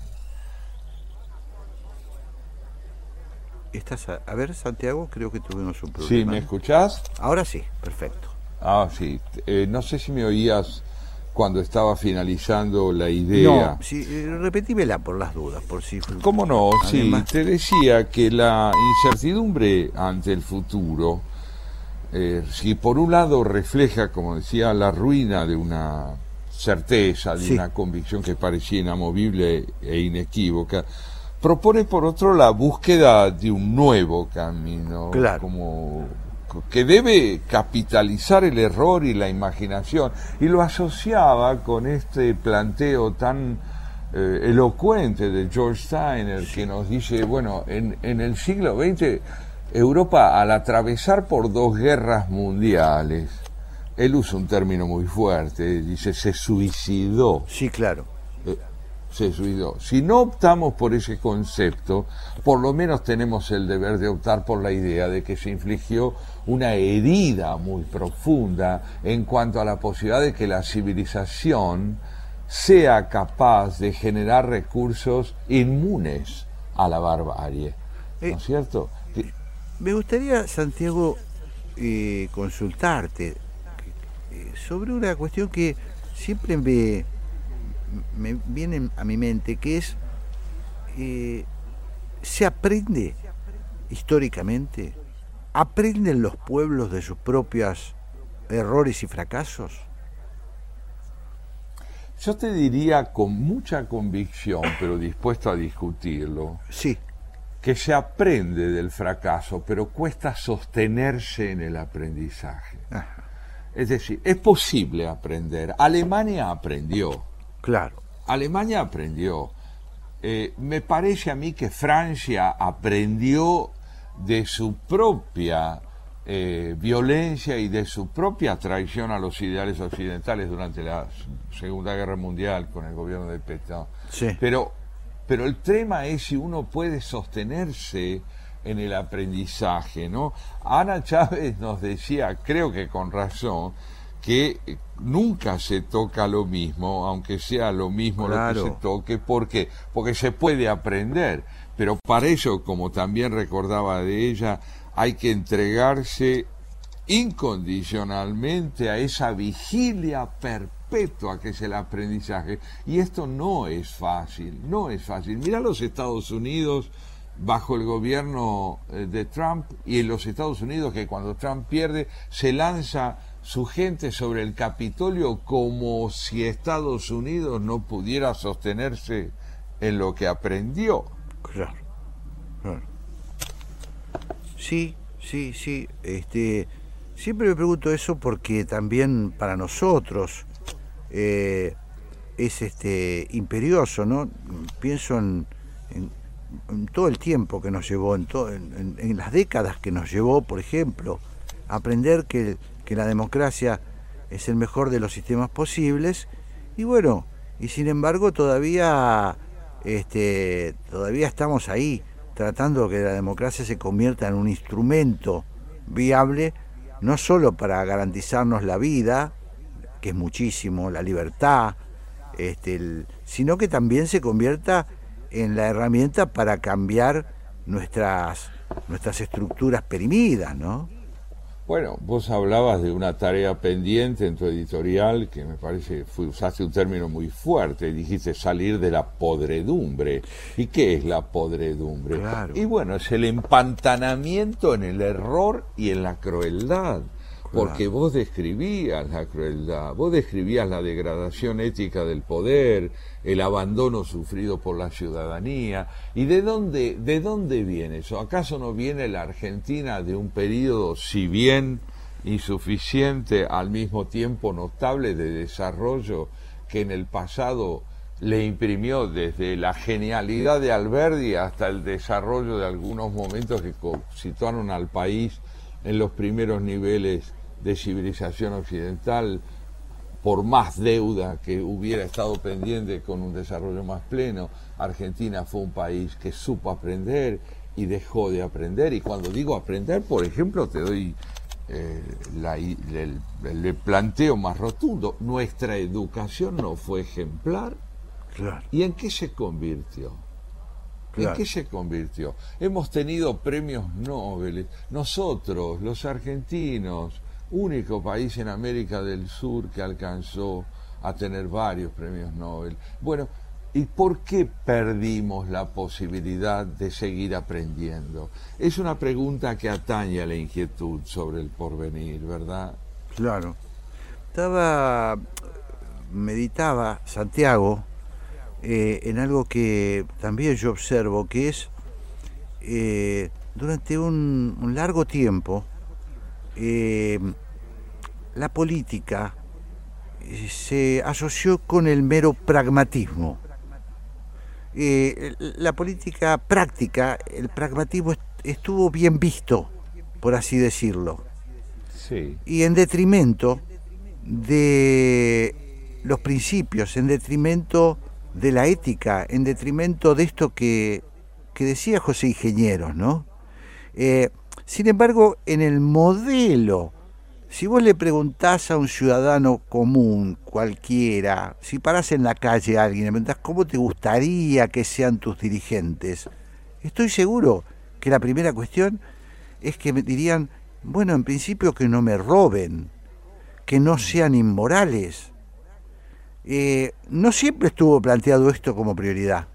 Estás a, a ver, Santiago, creo que tuvimos un problema. Sí, ¿me escuchás? Ahora sí, perfecto. Ah, sí. Eh, no sé si me oías cuando estaba finalizando la idea. No, sí, eh, repetímela por las dudas, por si... ¿Cómo no? Sí, te decía que la incertidumbre ante el futuro, eh, si por un lado refleja, como decía, la ruina de una certeza, de una convicción que parecía inamovible e inequívoca, propone por otro la búsqueda de un nuevo camino, Claro. como que debe capitalizar el error y la imaginación. Y lo asociaba con este planteo tan eh, elocuente de George Steiner, que nos dice, bueno, en, en el siglo XX, Europa, al atravesar por dos guerras mundiales, él usa un término muy fuerte, dice, se suicidó. Sí, claro. Eh, se suicidó. Si no optamos por ese concepto, por lo menos tenemos el deber de optar por la idea de que se infligió una herida muy profunda en cuanto a la posibilidad de que la civilización sea capaz de generar recursos inmunes a la barbarie. ¿No es cierto? Que- Me gustaría, Santiago, eh, consultarte eh, sobre una cuestión que siempre me, me viene a mi mente, que es, eh, ¿se aprende históricamente? ¿Aprenden los pueblos de sus propios errores y fracasos? Yo te diría con mucha convicción, pero dispuesto a discutirlo, sí. que se aprende del fracaso, pero cuesta sostenerse en el aprendizaje. Es decir, es posible aprender. Alemania aprendió. Claro. Alemania aprendió. Eh, me parece a mí que Francia aprendió de su propia eh, violencia y de su propia traición a los ideales occidentales durante la Segunda Guerra Mundial con el gobierno de Pétain. Sí. Pero, pero el tema es si uno puede sostenerse en el aprendizaje, ¿no? Ana Chávez nos decía, creo que con razón, que nunca se toca lo mismo, aunque sea lo mismo lo que se toque, porque porque se puede aprender, pero para eso, como también recordaba de ella, hay que entregarse incondicionalmente a esa vigilia perpetua que es el aprendizaje. Y esto no es fácil, no es fácil. Mira los Estados Unidos bajo el gobierno eh, de Trump y en los Estados Unidos que cuando Trump pierde se lanza su gente sobre el Capitolio como si Estados Unidos no pudiera sostenerse en lo que aprendió. Claro, Sí, sí, sí. Este, siempre me pregunto eso porque también para nosotros eh, es este imperioso, ¿no? Pienso en, todo el tiempo que nos llevó, en, en, las décadas que nos llevó, por ejemplo, aprender que, que la democracia es el mejor de los sistemas posibles y bueno, y sin embargo todavía este, todavía estamos ahí tratando que la democracia se convierta en un instrumento viable, no solo para garantizarnos la vida, que es muchísimo, la libertad, este, sino que también se convierta en la herramienta para cambiar nuestras, nuestras estructuras perimidas, ¿no? Bueno, vos hablabas de una tarea pendiente en tu editorial que me parece, usaste un término muy fuerte, dijiste salir de la podredumbre. ¿Y qué es la podredumbre? Y bueno, es el empantanamiento en el error y en la crueldad porque vos describías la crueldad, vos describías la degradación ética del poder, el abandono sufrido por la ciudadanía. ¿Y de dónde, de dónde viene eso? ¿Acaso no viene la Argentina de un periodo, si bien insuficiente, al mismo tiempo notable de desarrollo que en el pasado le imprimió desde la genialidad de Alberdi hasta el desarrollo de algunos momentos que situaron al país en los primeros niveles de civilización occidental, por más deuda que hubiera estado pendiente con un desarrollo más pleno, Argentina fue un país que supo aprender y dejó de aprender. Y cuando digo aprender, por ejemplo, te doy eh, el, planteo más rotundo. Nuestra educación no fue ejemplar. ¿Y en qué se convirtió? ¿En qué se convirtió? Hemos tenido premios Nobel. Nosotros, los argentinos, único país en América del Sur que alcanzó a tener varios premios Nobel. Bueno, ¿y por qué perdimos la posibilidad de seguir aprendiendo? Es una pregunta que atañe a la inquietud sobre el porvenir, ¿verdad? Claro. Estaba, meditaba Santiago eh, en algo que también yo observo, que es eh, durante un largo tiempo, eh, la política eh, se asoció con el mero pragmatismo. Eh, la política práctica, el pragmatismo estuvo bien visto, por así decirlo. Y en detrimento de los principios, en detrimento de la ética, en detrimento de esto que, que decía José Ingenieros, ¿no? Sin embargo, en el modelo, si vos le preguntás a un ciudadano común, cualquiera, si parás en la calle a alguien, le preguntás cómo te gustaría que sean tus dirigentes, estoy seguro que la primera cuestión es que me dirían, bueno, en principio que no me roben, que no sean inmorales. Eh, no siempre estuvo planteado esto como prioridad.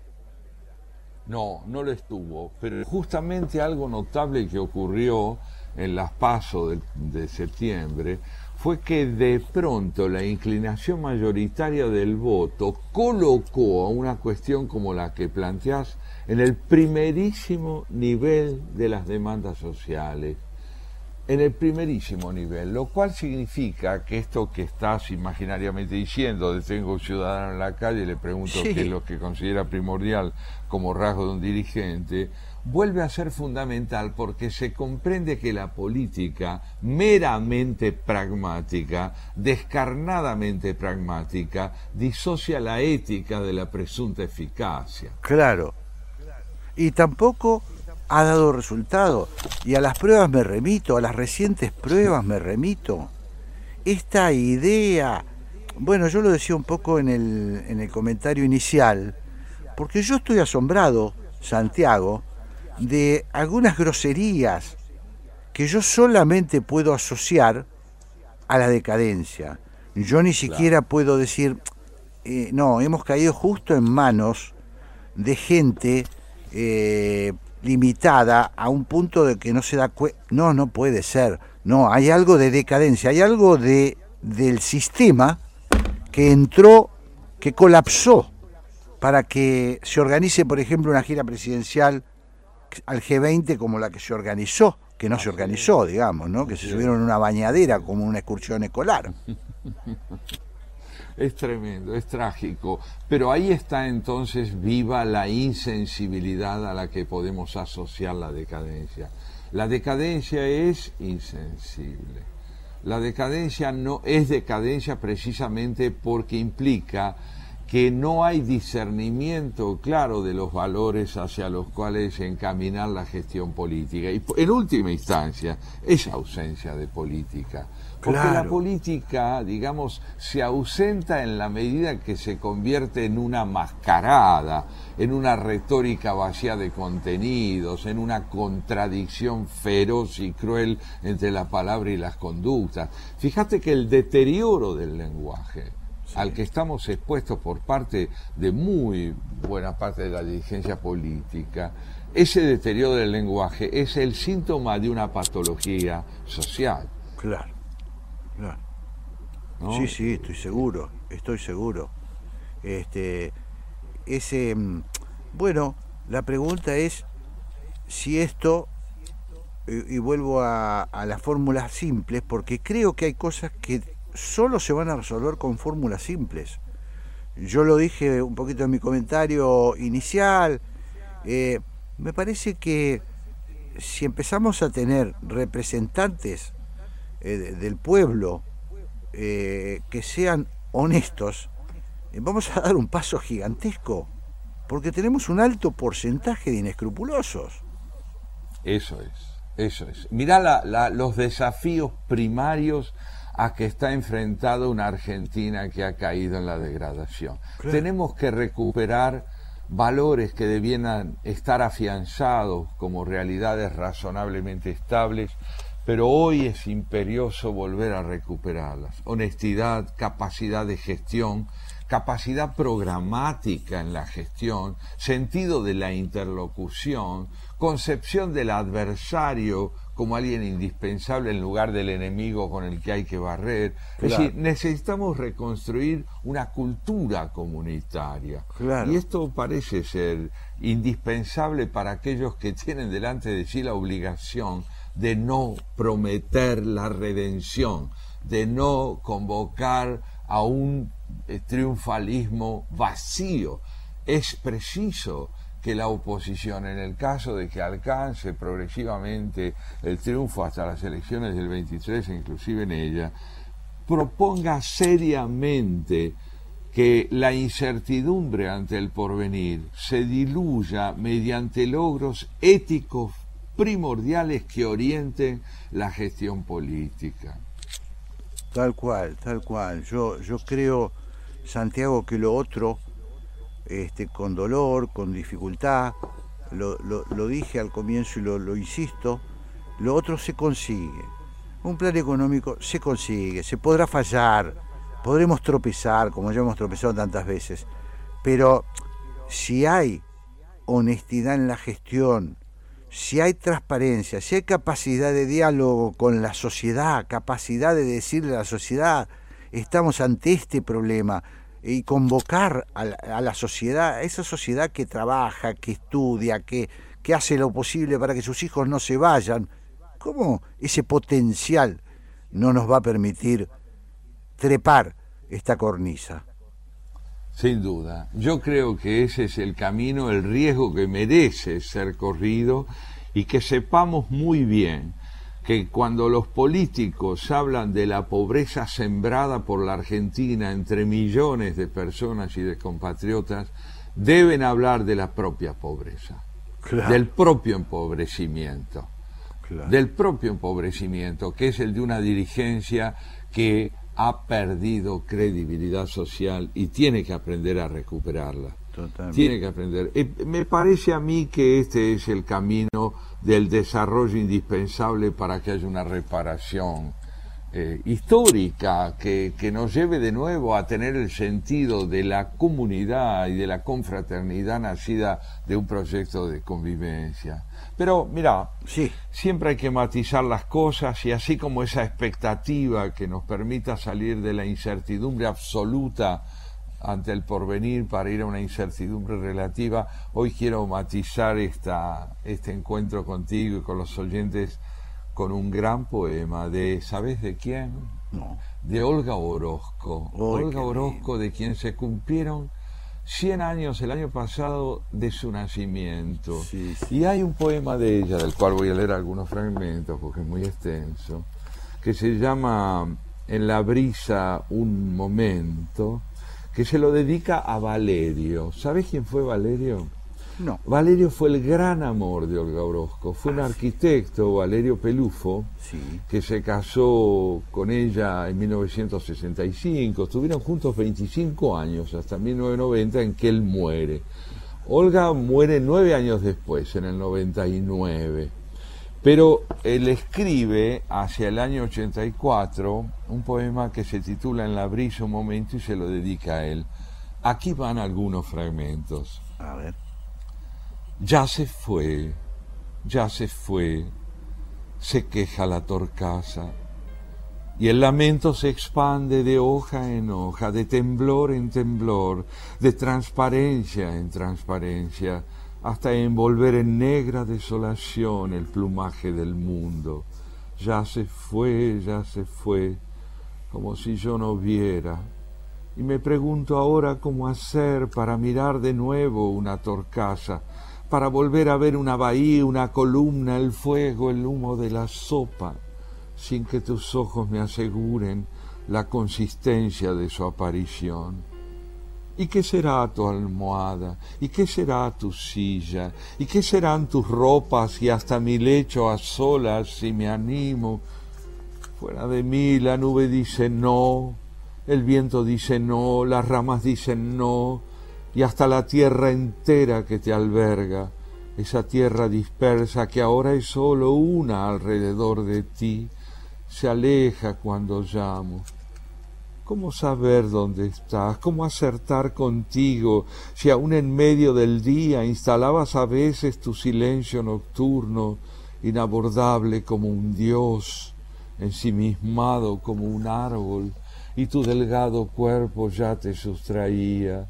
No, no lo estuvo, pero justamente algo notable que ocurrió en las pasos de, septiembre fue que de pronto la inclinación mayoritaria del voto colocó a una cuestión como la que planteás en el primerísimo nivel de las demandas sociales en el primerísimo nivel, lo cual significa que esto que estás imaginariamente diciendo, de tengo un ciudadano en la calle y le pregunto qué es lo que considera primordial como rasgo de un dirigente, vuelve a ser fundamental porque se comprende que la política meramente pragmática, descarnadamente pragmática, disocia la ética de la presunta eficacia. Claro. Y tampoco ha dado resultado. Y a las pruebas me remito, a las recientes pruebas me remito. Esta idea, bueno, yo lo decía un poco en el, en el comentario inicial, porque yo estoy asombrado, Santiago, de algunas groserías que yo solamente puedo asociar a la decadencia. Yo ni siquiera puedo decir, eh, no, hemos caído justo en manos de gente eh, limitada a un punto de que no se da cuenta. No, no puede ser. No, hay algo de decadencia, hay algo de, del sistema que entró, que colapsó para que se organice, por ejemplo, una gira presidencial al G20 como la que se organizó, que no se organizó, digamos, ¿no? que se subieron en una bañadera como una excursión escolar. Es tremendo, es trágico, pero ahí está entonces viva la insensibilidad a la que podemos asociar la decadencia. La decadencia es insensible. La decadencia no es decadencia precisamente porque implica que no hay discernimiento claro de los valores hacia los cuales encaminar la gestión política. Y en última instancia, es ausencia de política. Porque la política, digamos, se ausenta en la medida que se convierte en una mascarada, en una retórica vacía de contenidos, en una contradicción feroz y cruel entre la palabra y las conductas. Fíjate que el deterioro del lenguaje, al que estamos expuestos por parte de muy buena parte de la dirigencia política, ese deterioro del lenguaje es el síntoma de una patología social. Claro. Sí, sí, estoy seguro, estoy seguro. Este, ese, mm, bueno, la pregunta es si esto, y, vuelvo a, a las fórmulas simples, porque creo que hay cosas que solo se van a resolver con fórmulas simples. Yo lo dije un poquito en mi comentario inicial. Eh, me parece que si empezamos a tener representantes eh, del pueblo eh, que sean honestos, eh, vamos a dar un paso gigantesco, porque tenemos un alto porcentaje de inescrupulosos. Eso es, eso es. Mirá los desafíos primarios a que está enfrentada una Argentina que ha caído en la degradación. Tenemos que recuperar valores que debieran estar afianzados como realidades razonablemente estables pero hoy es imperioso volver a recuperarlas. Honestidad, capacidad de gestión, capacidad programática en la gestión, sentido de la interlocución, concepción del adversario como alguien indispensable en lugar del enemigo con el que hay que barrer. Es decir, necesitamos reconstruir una cultura comunitaria. Y esto parece ser indispensable para aquellos que tienen delante de sí la obligación de no prometer la redención, de no convocar a un eh, triunfalismo vacío. Es preciso que la oposición, en el caso de que alcance progresivamente el triunfo hasta las elecciones del 23, inclusive en ella, proponga seriamente que la incertidumbre ante el porvenir se diluya mediante logros éticos primordiales que orienten la gestión política. Tal cual, tal cual. Yo, yo creo, Santiago, que lo otro, este, con dolor, con dificultad, lo, lo, dije al comienzo y lo, lo insisto, lo otro se consigue. Un plan económico se consigue, se podrá fallar, podremos tropezar, como ya hemos tropezado tantas veces, pero si hay honestidad en la gestión, si hay transparencia, si hay capacidad de diálogo con la sociedad, capacidad de decirle a la sociedad, estamos ante este problema, y convocar a la, sociedad, a esa sociedad que trabaja, que estudia, que, que hace lo posible para que sus hijos no se vayan, ¿cómo ese potencial no nos va a permitir trepar esta cornisa? Sin duda. Yo creo que ese es el camino, el riesgo que merece ser corrido y que sepamos muy bien que cuando los políticos hablan de la pobreza sembrada por la Argentina entre millones de personas y de compatriotas, deben hablar de la propia pobreza. Claro. del propio empobrecimiento. Del propio empobrecimiento, que es el de una dirigencia que ha perdido credibilidad social y tiene que aprender a recuperarla. Tiene que aprender. Eh, me parece a mí que este es el camino del desarrollo indispensable para que haya una reparación eh, histórica que, que, nos lleve de nuevo a tener el sentido de la comunidad y de la confraternidad nacida de un proyecto de convivencia. Pero mira, sí. siempre hay que matizar las cosas y así como esa expectativa que nos permita salir de la incertidumbre absoluta ante el porvenir para ir a una incertidumbre relativa, hoy quiero matizar esta, este encuentro contigo y con los oyentes con un gran poema de, ¿sabes de quién? No. De Olga Orozco. Olga Orozco, de quien se cumplieron 100 años el año pasado de su nacimiento. Y hay un poema de ella, del cual voy a leer algunos fragmentos porque es muy extenso, que se llama En la brisa un momento, que se lo dedica a Valerio. ¿Sabes quién fue Valerio? No. Valerio fue el gran amor de Olga Orozco. Fue un arquitecto, Valerio Pelufo, que se casó con ella en 1965. Estuvieron juntos 25 años, hasta 1990, en que él muere. Olga muere nueve años después, en el 99. Pero él escribe hacia el año 84 un poema que se titula En la brisa un momento y se lo dedica a él. Aquí van algunos fragmentos. A ver. Ya se fue, ya se fue, se queja la torcaza, y el lamento se expande de hoja en hoja, de temblor en temblor, de transparencia en transparencia, hasta envolver en negra desolación el plumaje del mundo. Ya se fue, ya se fue, como si yo no viera. Y me pregunto ahora cómo hacer para mirar de nuevo una torcaza, para volver a ver una bahía, una columna, el fuego, el humo de la sopa, sin que tus ojos me aseguren la consistencia de su aparición. ¿Y qué será tu almohada? ¿Y qué será tu silla? ¿Y qué serán tus ropas y hasta mi lecho a solas si me animo? Fuera de mí la nube dice no, el viento dice no, las ramas dicen no, y hasta la tierra entera que te alberga, esa tierra dispersa que ahora es solo una alrededor de ti, se aleja cuando llamo. ¿Cómo saber dónde estás? ¿Cómo acertar contigo si aún en medio del día instalabas a veces tu silencio nocturno, inabordable como un dios, ensimismado como un árbol, y tu delgado cuerpo ya te sustraía?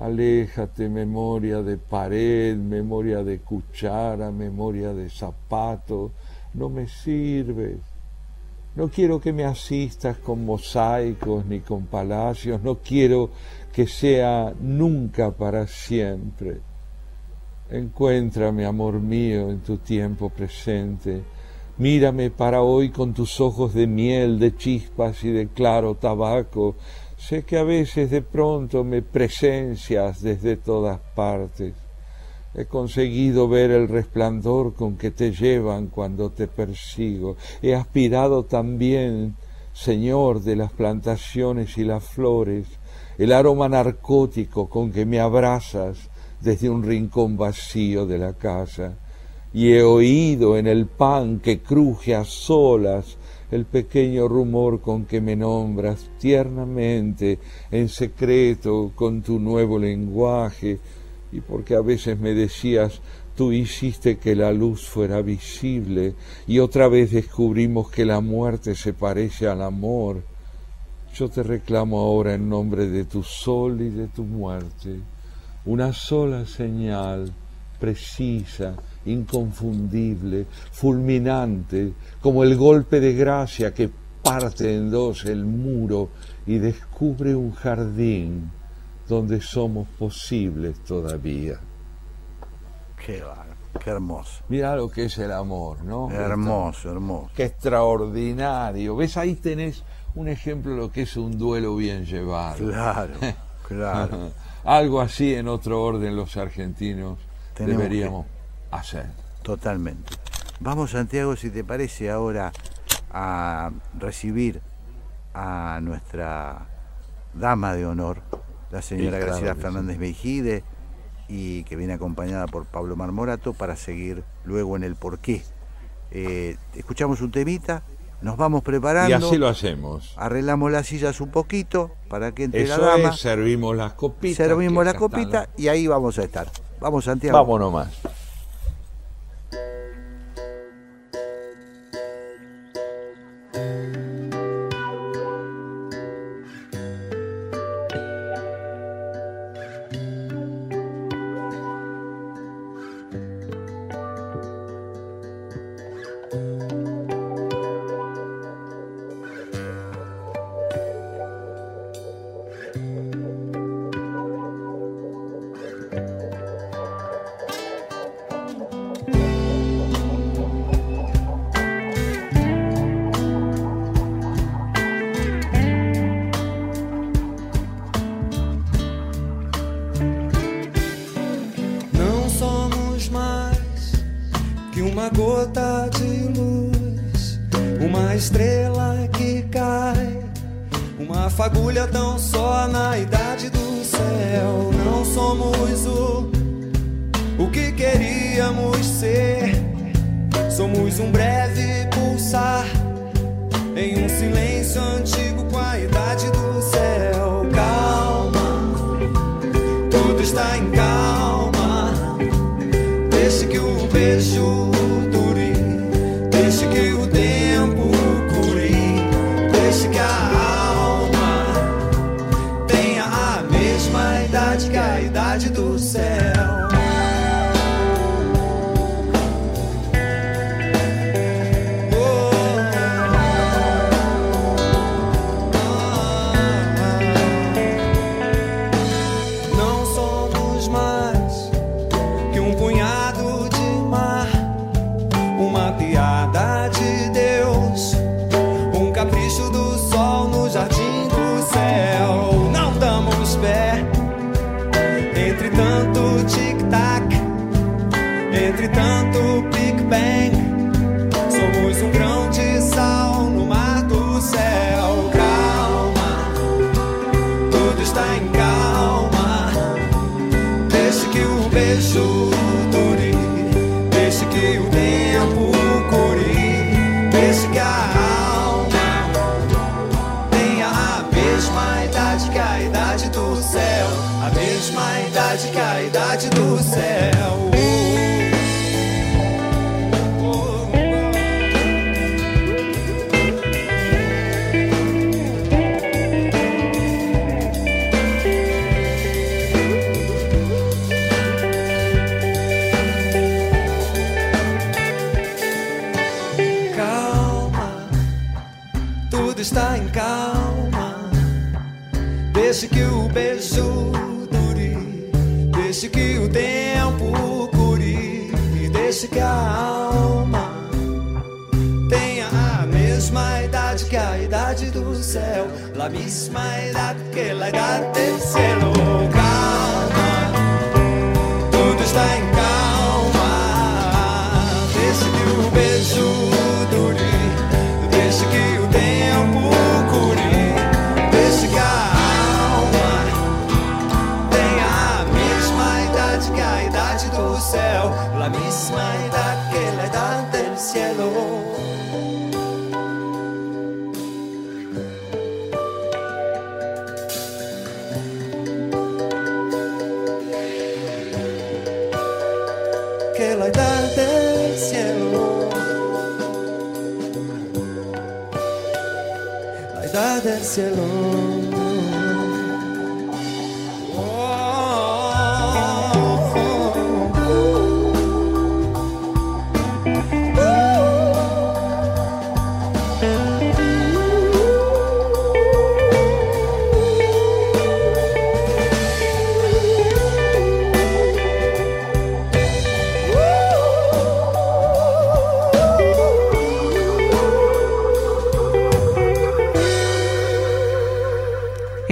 Aléjate, memoria de pared, memoria de cuchara, memoria de zapato, no me sirves. No quiero que me asistas con mosaicos ni con palacios, no quiero que sea nunca para siempre. Encuéntrame, amor mío, en tu tiempo presente. Mírame para hoy con tus ojos de miel, de chispas y de claro tabaco, Sé que a veces de pronto me presencias desde todas partes. He conseguido ver el resplandor con que te llevan cuando te persigo. He aspirado también, Señor, de las plantaciones y las flores, el aroma narcótico con que me abrazas desde un rincón vacío de la casa. Y he oído en el pan que cruje a solas el pequeño rumor con que me nombras tiernamente, en secreto, con tu nuevo lenguaje, y porque a veces me decías, tú hiciste que la luz fuera visible, y otra vez descubrimos que la muerte se parece al amor. Yo te reclamo ahora en nombre de tu sol y de tu muerte, una sola señal precisa, inconfundible, fulminante, como el golpe de gracia que parte en dos el muro y descubre un jardín donde somos posibles todavía. Qué, qué hermoso. Mira lo que es el amor, ¿no? Hermoso, hermoso. Qué extraordinario. ¿Ves? Ahí tenés un ejemplo de lo que es un duelo bien llevado. Claro, claro. Algo así en otro orden los argentinos deberíamos hacer. Totalmente. Vamos Santiago, si te parece ahora, a recibir a nuestra dama de honor, la señora Graciela Fernández. Mejide, y que viene acompañada por Pablo Marmorato para seguir luego en el porqué. Eh, escuchamos un temita, nos vamos preparando. Y así lo hacemos. Arreglamos las sillas un poquito para que entre Eso la dama. Es, servimos las copitas. Servimos la copita las... y ahí vamos a estar. Vamos, Santiago. Vamos nomás. cielo. Que la del cielo, la del cielo.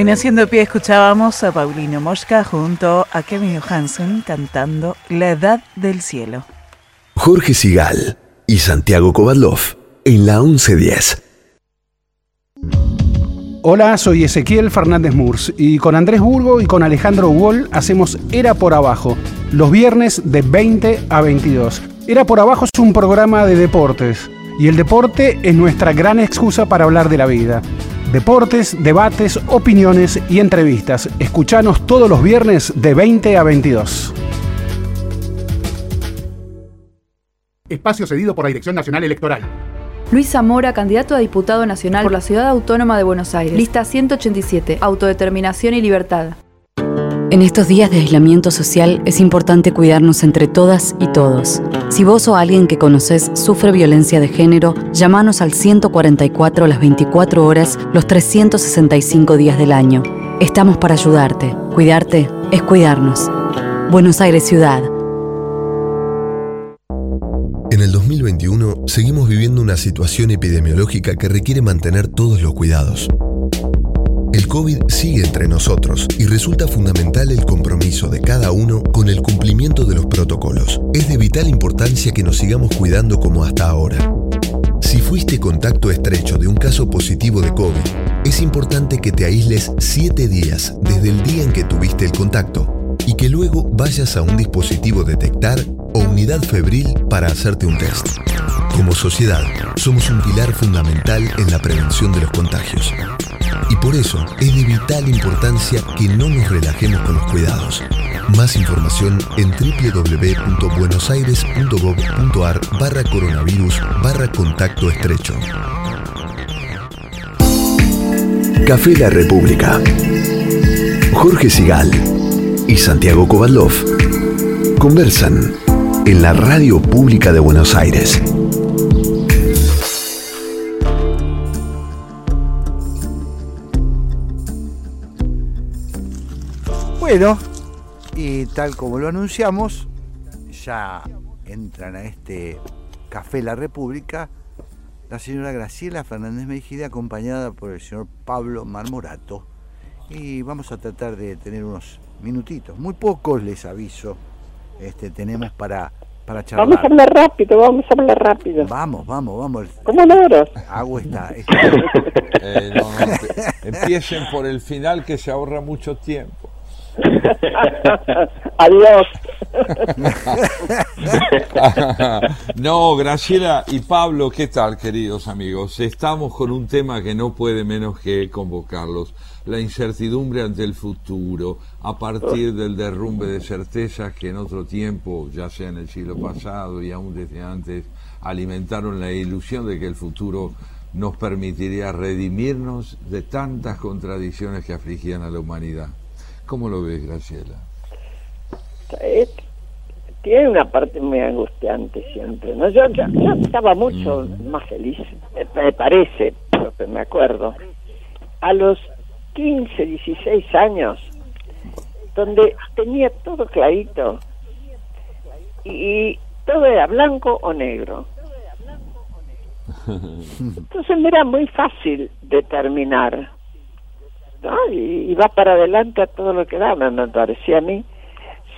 En Haciendo Pie escuchábamos a Paulino Mosca junto a Kevin Johansen cantando La Edad del Cielo. Jorge Sigal y Santiago Kovadlov en la 1110. Hola, soy Ezequiel Fernández Murs y con Andrés Burgo y con Alejandro Wall hacemos Era por Abajo, los viernes de 20 a 22. Era por Abajo es un programa de deportes y el deporte es nuestra gran excusa para hablar de la vida. Deportes, debates, opiniones y entrevistas. Escuchanos todos los viernes de 20 a 22. Espacio cedido por la Dirección Nacional Electoral. Luis Zamora, candidato a diputado nacional por la Ciudad Autónoma de Buenos Aires. Lista 187, Autodeterminación y Libertad. En estos días de aislamiento social es importante cuidarnos entre todas y todos. Si vos o alguien que conoces sufre violencia de género, llámanos al 144 las 24 horas, los 365 días del año. Estamos para ayudarte. Cuidarte es cuidarnos. Buenos Aires Ciudad. En el 2021 seguimos viviendo una situación epidemiológica que requiere mantener todos los cuidados. El COVID sigue entre nosotros y resulta fundamental el compromiso de cada uno con el cumplimiento de los protocolos. Es de vital importancia que nos sigamos cuidando como hasta ahora. Si fuiste contacto estrecho de un caso positivo de COVID, es importante que te aísles 7 días desde el día en que tuviste el contacto y que luego vayas a un dispositivo detectar o unidad febril para hacerte un test. Como sociedad, somos un pilar fundamental en la prevención de los contagios. Y por eso es de vital importancia que no nos relajemos con los cuidados. Más información en www.buenosaires.gov.ar barra coronavirus barra contacto estrecho. Café La República. Jorge Sigal y Santiago Kovadlov conversan en la radio pública de Buenos Aires. Bueno, y tal como lo anunciamos, ya entran a este Café La República la señora Graciela Fernández Mejide acompañada por el señor Pablo Marmorato. Y vamos a tratar de tener unos minutitos, muy pocos les aviso, este, tenemos para, para charlar. Vamos a hablar rápido, vamos a hablar rápido. Vamos, vamos, vamos. ¿Cómo logros? Agua está. Eh, no, no, empiecen por el final que se ahorra mucho tiempo. Adiós. no, Graciela y Pablo, ¿qué tal, queridos amigos? Estamos con un tema que no puede menos que convocarlos. La incertidumbre ante el futuro, a partir del derrumbe de certezas que en otro tiempo, ya sea en el siglo pasado y aún desde antes, alimentaron la ilusión de que el futuro nos permitiría redimirnos de tantas contradicciones que afligían a la humanidad. ¿Cómo lo ves, Graciela? Tiene una parte muy angustiante siempre, ¿no? Yo, yo, yo estaba mucho más feliz, me, me parece, porque me acuerdo, a los 15, 16 años, donde tenía todo clarito y todo era blanco o negro. Entonces me era muy fácil determinar. ¿No? Y, va para adelante a todo lo que da, me, me parecía a mí,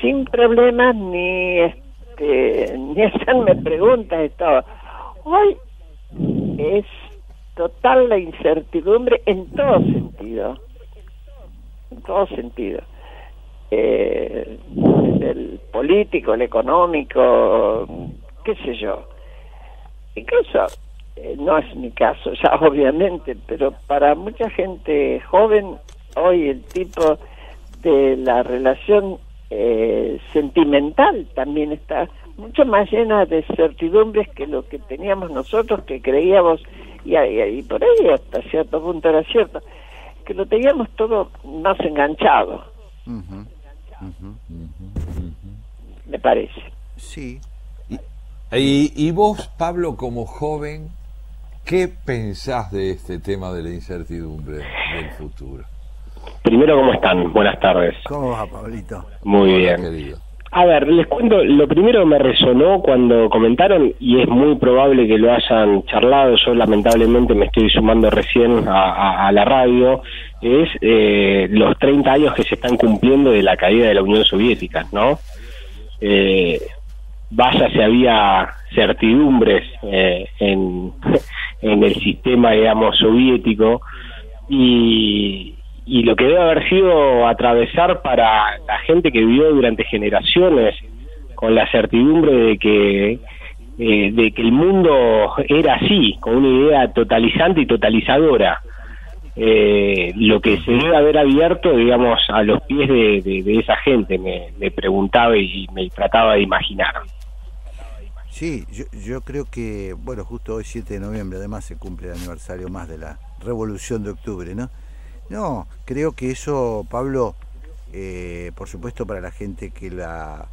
sin problemas ni este ni hacerme preguntas y todo. Hoy es total la incertidumbre en todo sentido, en todo sentido. Eh, el político, el económico, qué sé yo. Incluso eh, no es mi caso, ya obviamente, pero para mucha gente joven, hoy el tipo de la relación eh, sentimental también está mucho más llena de certidumbres que lo que teníamos nosotros, que creíamos, y, y, y por ahí hasta cierto punto era cierto, que lo teníamos todo más enganchado, me parece. Sí. Y, y vos, Pablo, como joven, ¿qué pensás de este tema de la incertidumbre del futuro? Primero, ¿cómo están? Buenas tardes. ¿Cómo va, Pablito? Muy bien. A ver, les cuento, lo primero que me resonó cuando comentaron, y es muy probable que lo hayan charlado, yo lamentablemente me estoy sumando recién a, a- a la radio, es eh, los 30 años que se están cumpliendo de la caída de la Unión Soviética, ¿no? Eh, vaya si había certidumbres eh, en, en el sistema, digamos, soviético y, y lo que debe haber sido atravesar para la gente que vivió durante generaciones con la certidumbre de que eh, de que el mundo era así, con una idea totalizante y totalizadora. Eh, lo que se debe haber abierto, digamos, a los pies de, esa gente, me, me preguntaba y me trataba de imaginar. Sí, yo, yo creo que, bueno, justo hoy 7 de noviembre, además se cumple el aniversario más de la Revolución de Octubre, ¿no? No, creo que eso, Pablo, eh, por supuesto para la gente que la,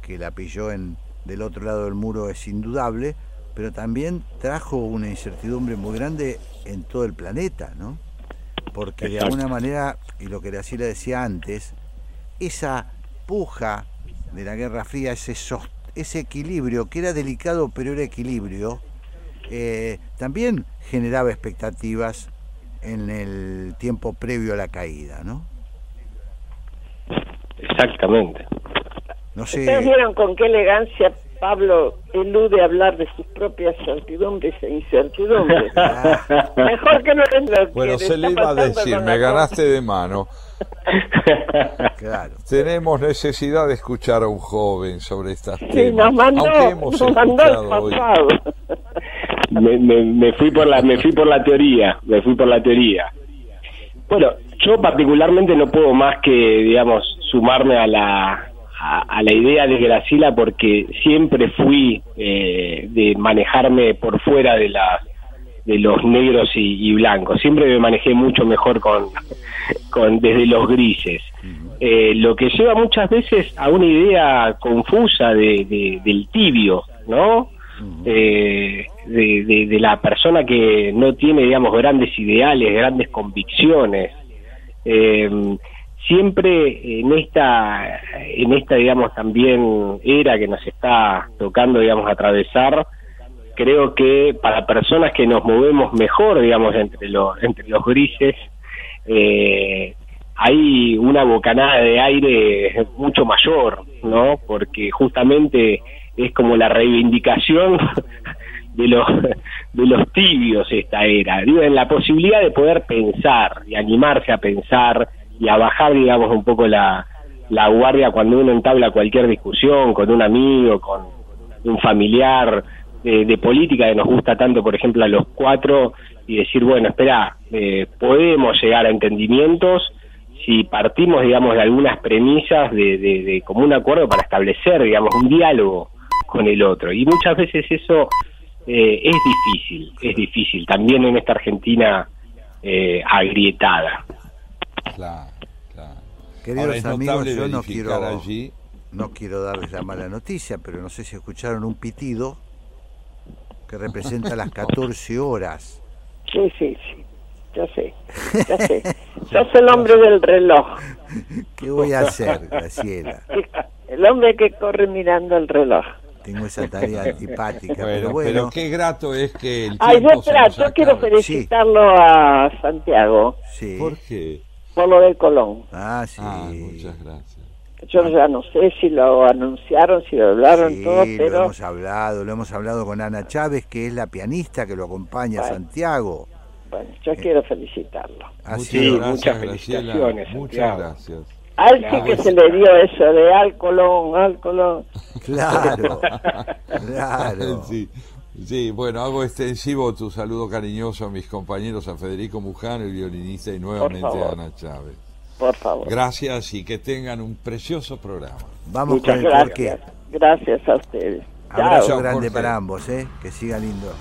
que la pilló en, del otro lado del muro es indudable, pero también trajo una incertidumbre muy grande en todo el planeta, ¿no? Porque de alguna manera, y lo que le decía antes, esa puja de la Guerra Fría, ese, sos- ese equilibrio, que era delicado pero era equilibrio, eh, también generaba expectativas en el tiempo previo a la caída, ¿no? Exactamente. No Ustedes sé, vieron con qué elegancia Pablo elude hablar de sus propias certidumbres e incertidumbres. Mejor que no lo Bueno, se le iba a decir, me ganaste de mano. Claro. Tenemos necesidad de escuchar a un joven sobre estas Sí, temas. nos mandó, aunque hemos nos mandó hoy. pasado. me, me, me fui por la me fui por la teoría me fui por la teoría bueno yo particularmente no puedo más que digamos sumarme a la a, a la idea de Gracila porque siempre fui eh, de manejarme por fuera de las de los negros y, y blancos. Siempre me manejé mucho mejor con con desde los grises. Eh, lo que lleva muchas veces a una idea confusa de, de- del tibio no eh, de, de- de la persona que no tiene, digamos, grandes ideales, grandes convicciones. Eh, siempre en esta, en esta, digamos, también era que nos está tocando, digamos, atravesar, creo que para personas que nos movemos mejor, digamos, entre los, entre los grises, eh, hay una bocanada de aire mucho mayor, ¿no? Porque justamente es como la reivindicación de los de los tibios esta era, en la posibilidad de poder pensar y animarse a pensar y a bajar, digamos, un poco la, guardia cuando uno entabla cualquier discusión con un amigo, con un familiar de, de política que nos gusta tanto, por ejemplo, a los cuatro, y decir, bueno, espera, eh, podemos llegar a entendimientos si partimos, digamos, de algunas premisas de, de, de común acuerdo para establecer, digamos, un diálogo con el otro. Y muchas veces eso eh, es difícil, es difícil, también en esta Argentina eh, agrietada. Claro. Queridos Ahora, amigos, yo no quiero, allí no quiero darles la mala noticia, pero no sé si escucharon un pitido que representa las 14 horas. Sí, sí, sí. Ya sé, ya sé. Sos el hombre del reloj. ¿Qué voy a hacer, Graciela? El hombre que corre mirando el reloj. Tengo esa tarea antipática, Bueno, pero pero, bueno. qué grato es que el Ay, tiempo yo, se espera, nos yo quiero felicitarlo a Santiago Sí. ¿Por qué? Por lo del Colón. Ah, sí. Ah, muchas gracias. Yo ya no sé si lo anunciaron, si lo hablaron, Sí, todo, lo pero hemos hablado, lo hemos hablado con Ana Chávez, que es la pianista que lo acompaña a Bueno. Santiago. bueno, yo quiero felicitarlo. Así Sí, es. muchas Gracias, felicitaciones, Graciela. Muchas Santiago. gracias. A él sí que se le dio eso de al Colón, al Colón. Claro, claro. Sí, sí, bueno, hago extensivo tu saludo cariñoso a mis compañeros, a Federico Muján, el violinista, y nuevamente a. Ana Chávez. Por favor. Gracias y que tengan un precioso programa. Vamos Muchas con el gracias. porqué. Gracias a ustedes. Abrazo Chao. grande Jorge. para ambos, ¿eh? Que siga lindo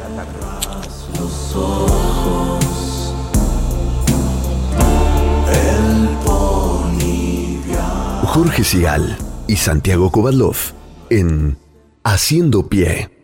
la tarde. Jorge Sigal y Santiago Kovadlov en Haciendo Pie.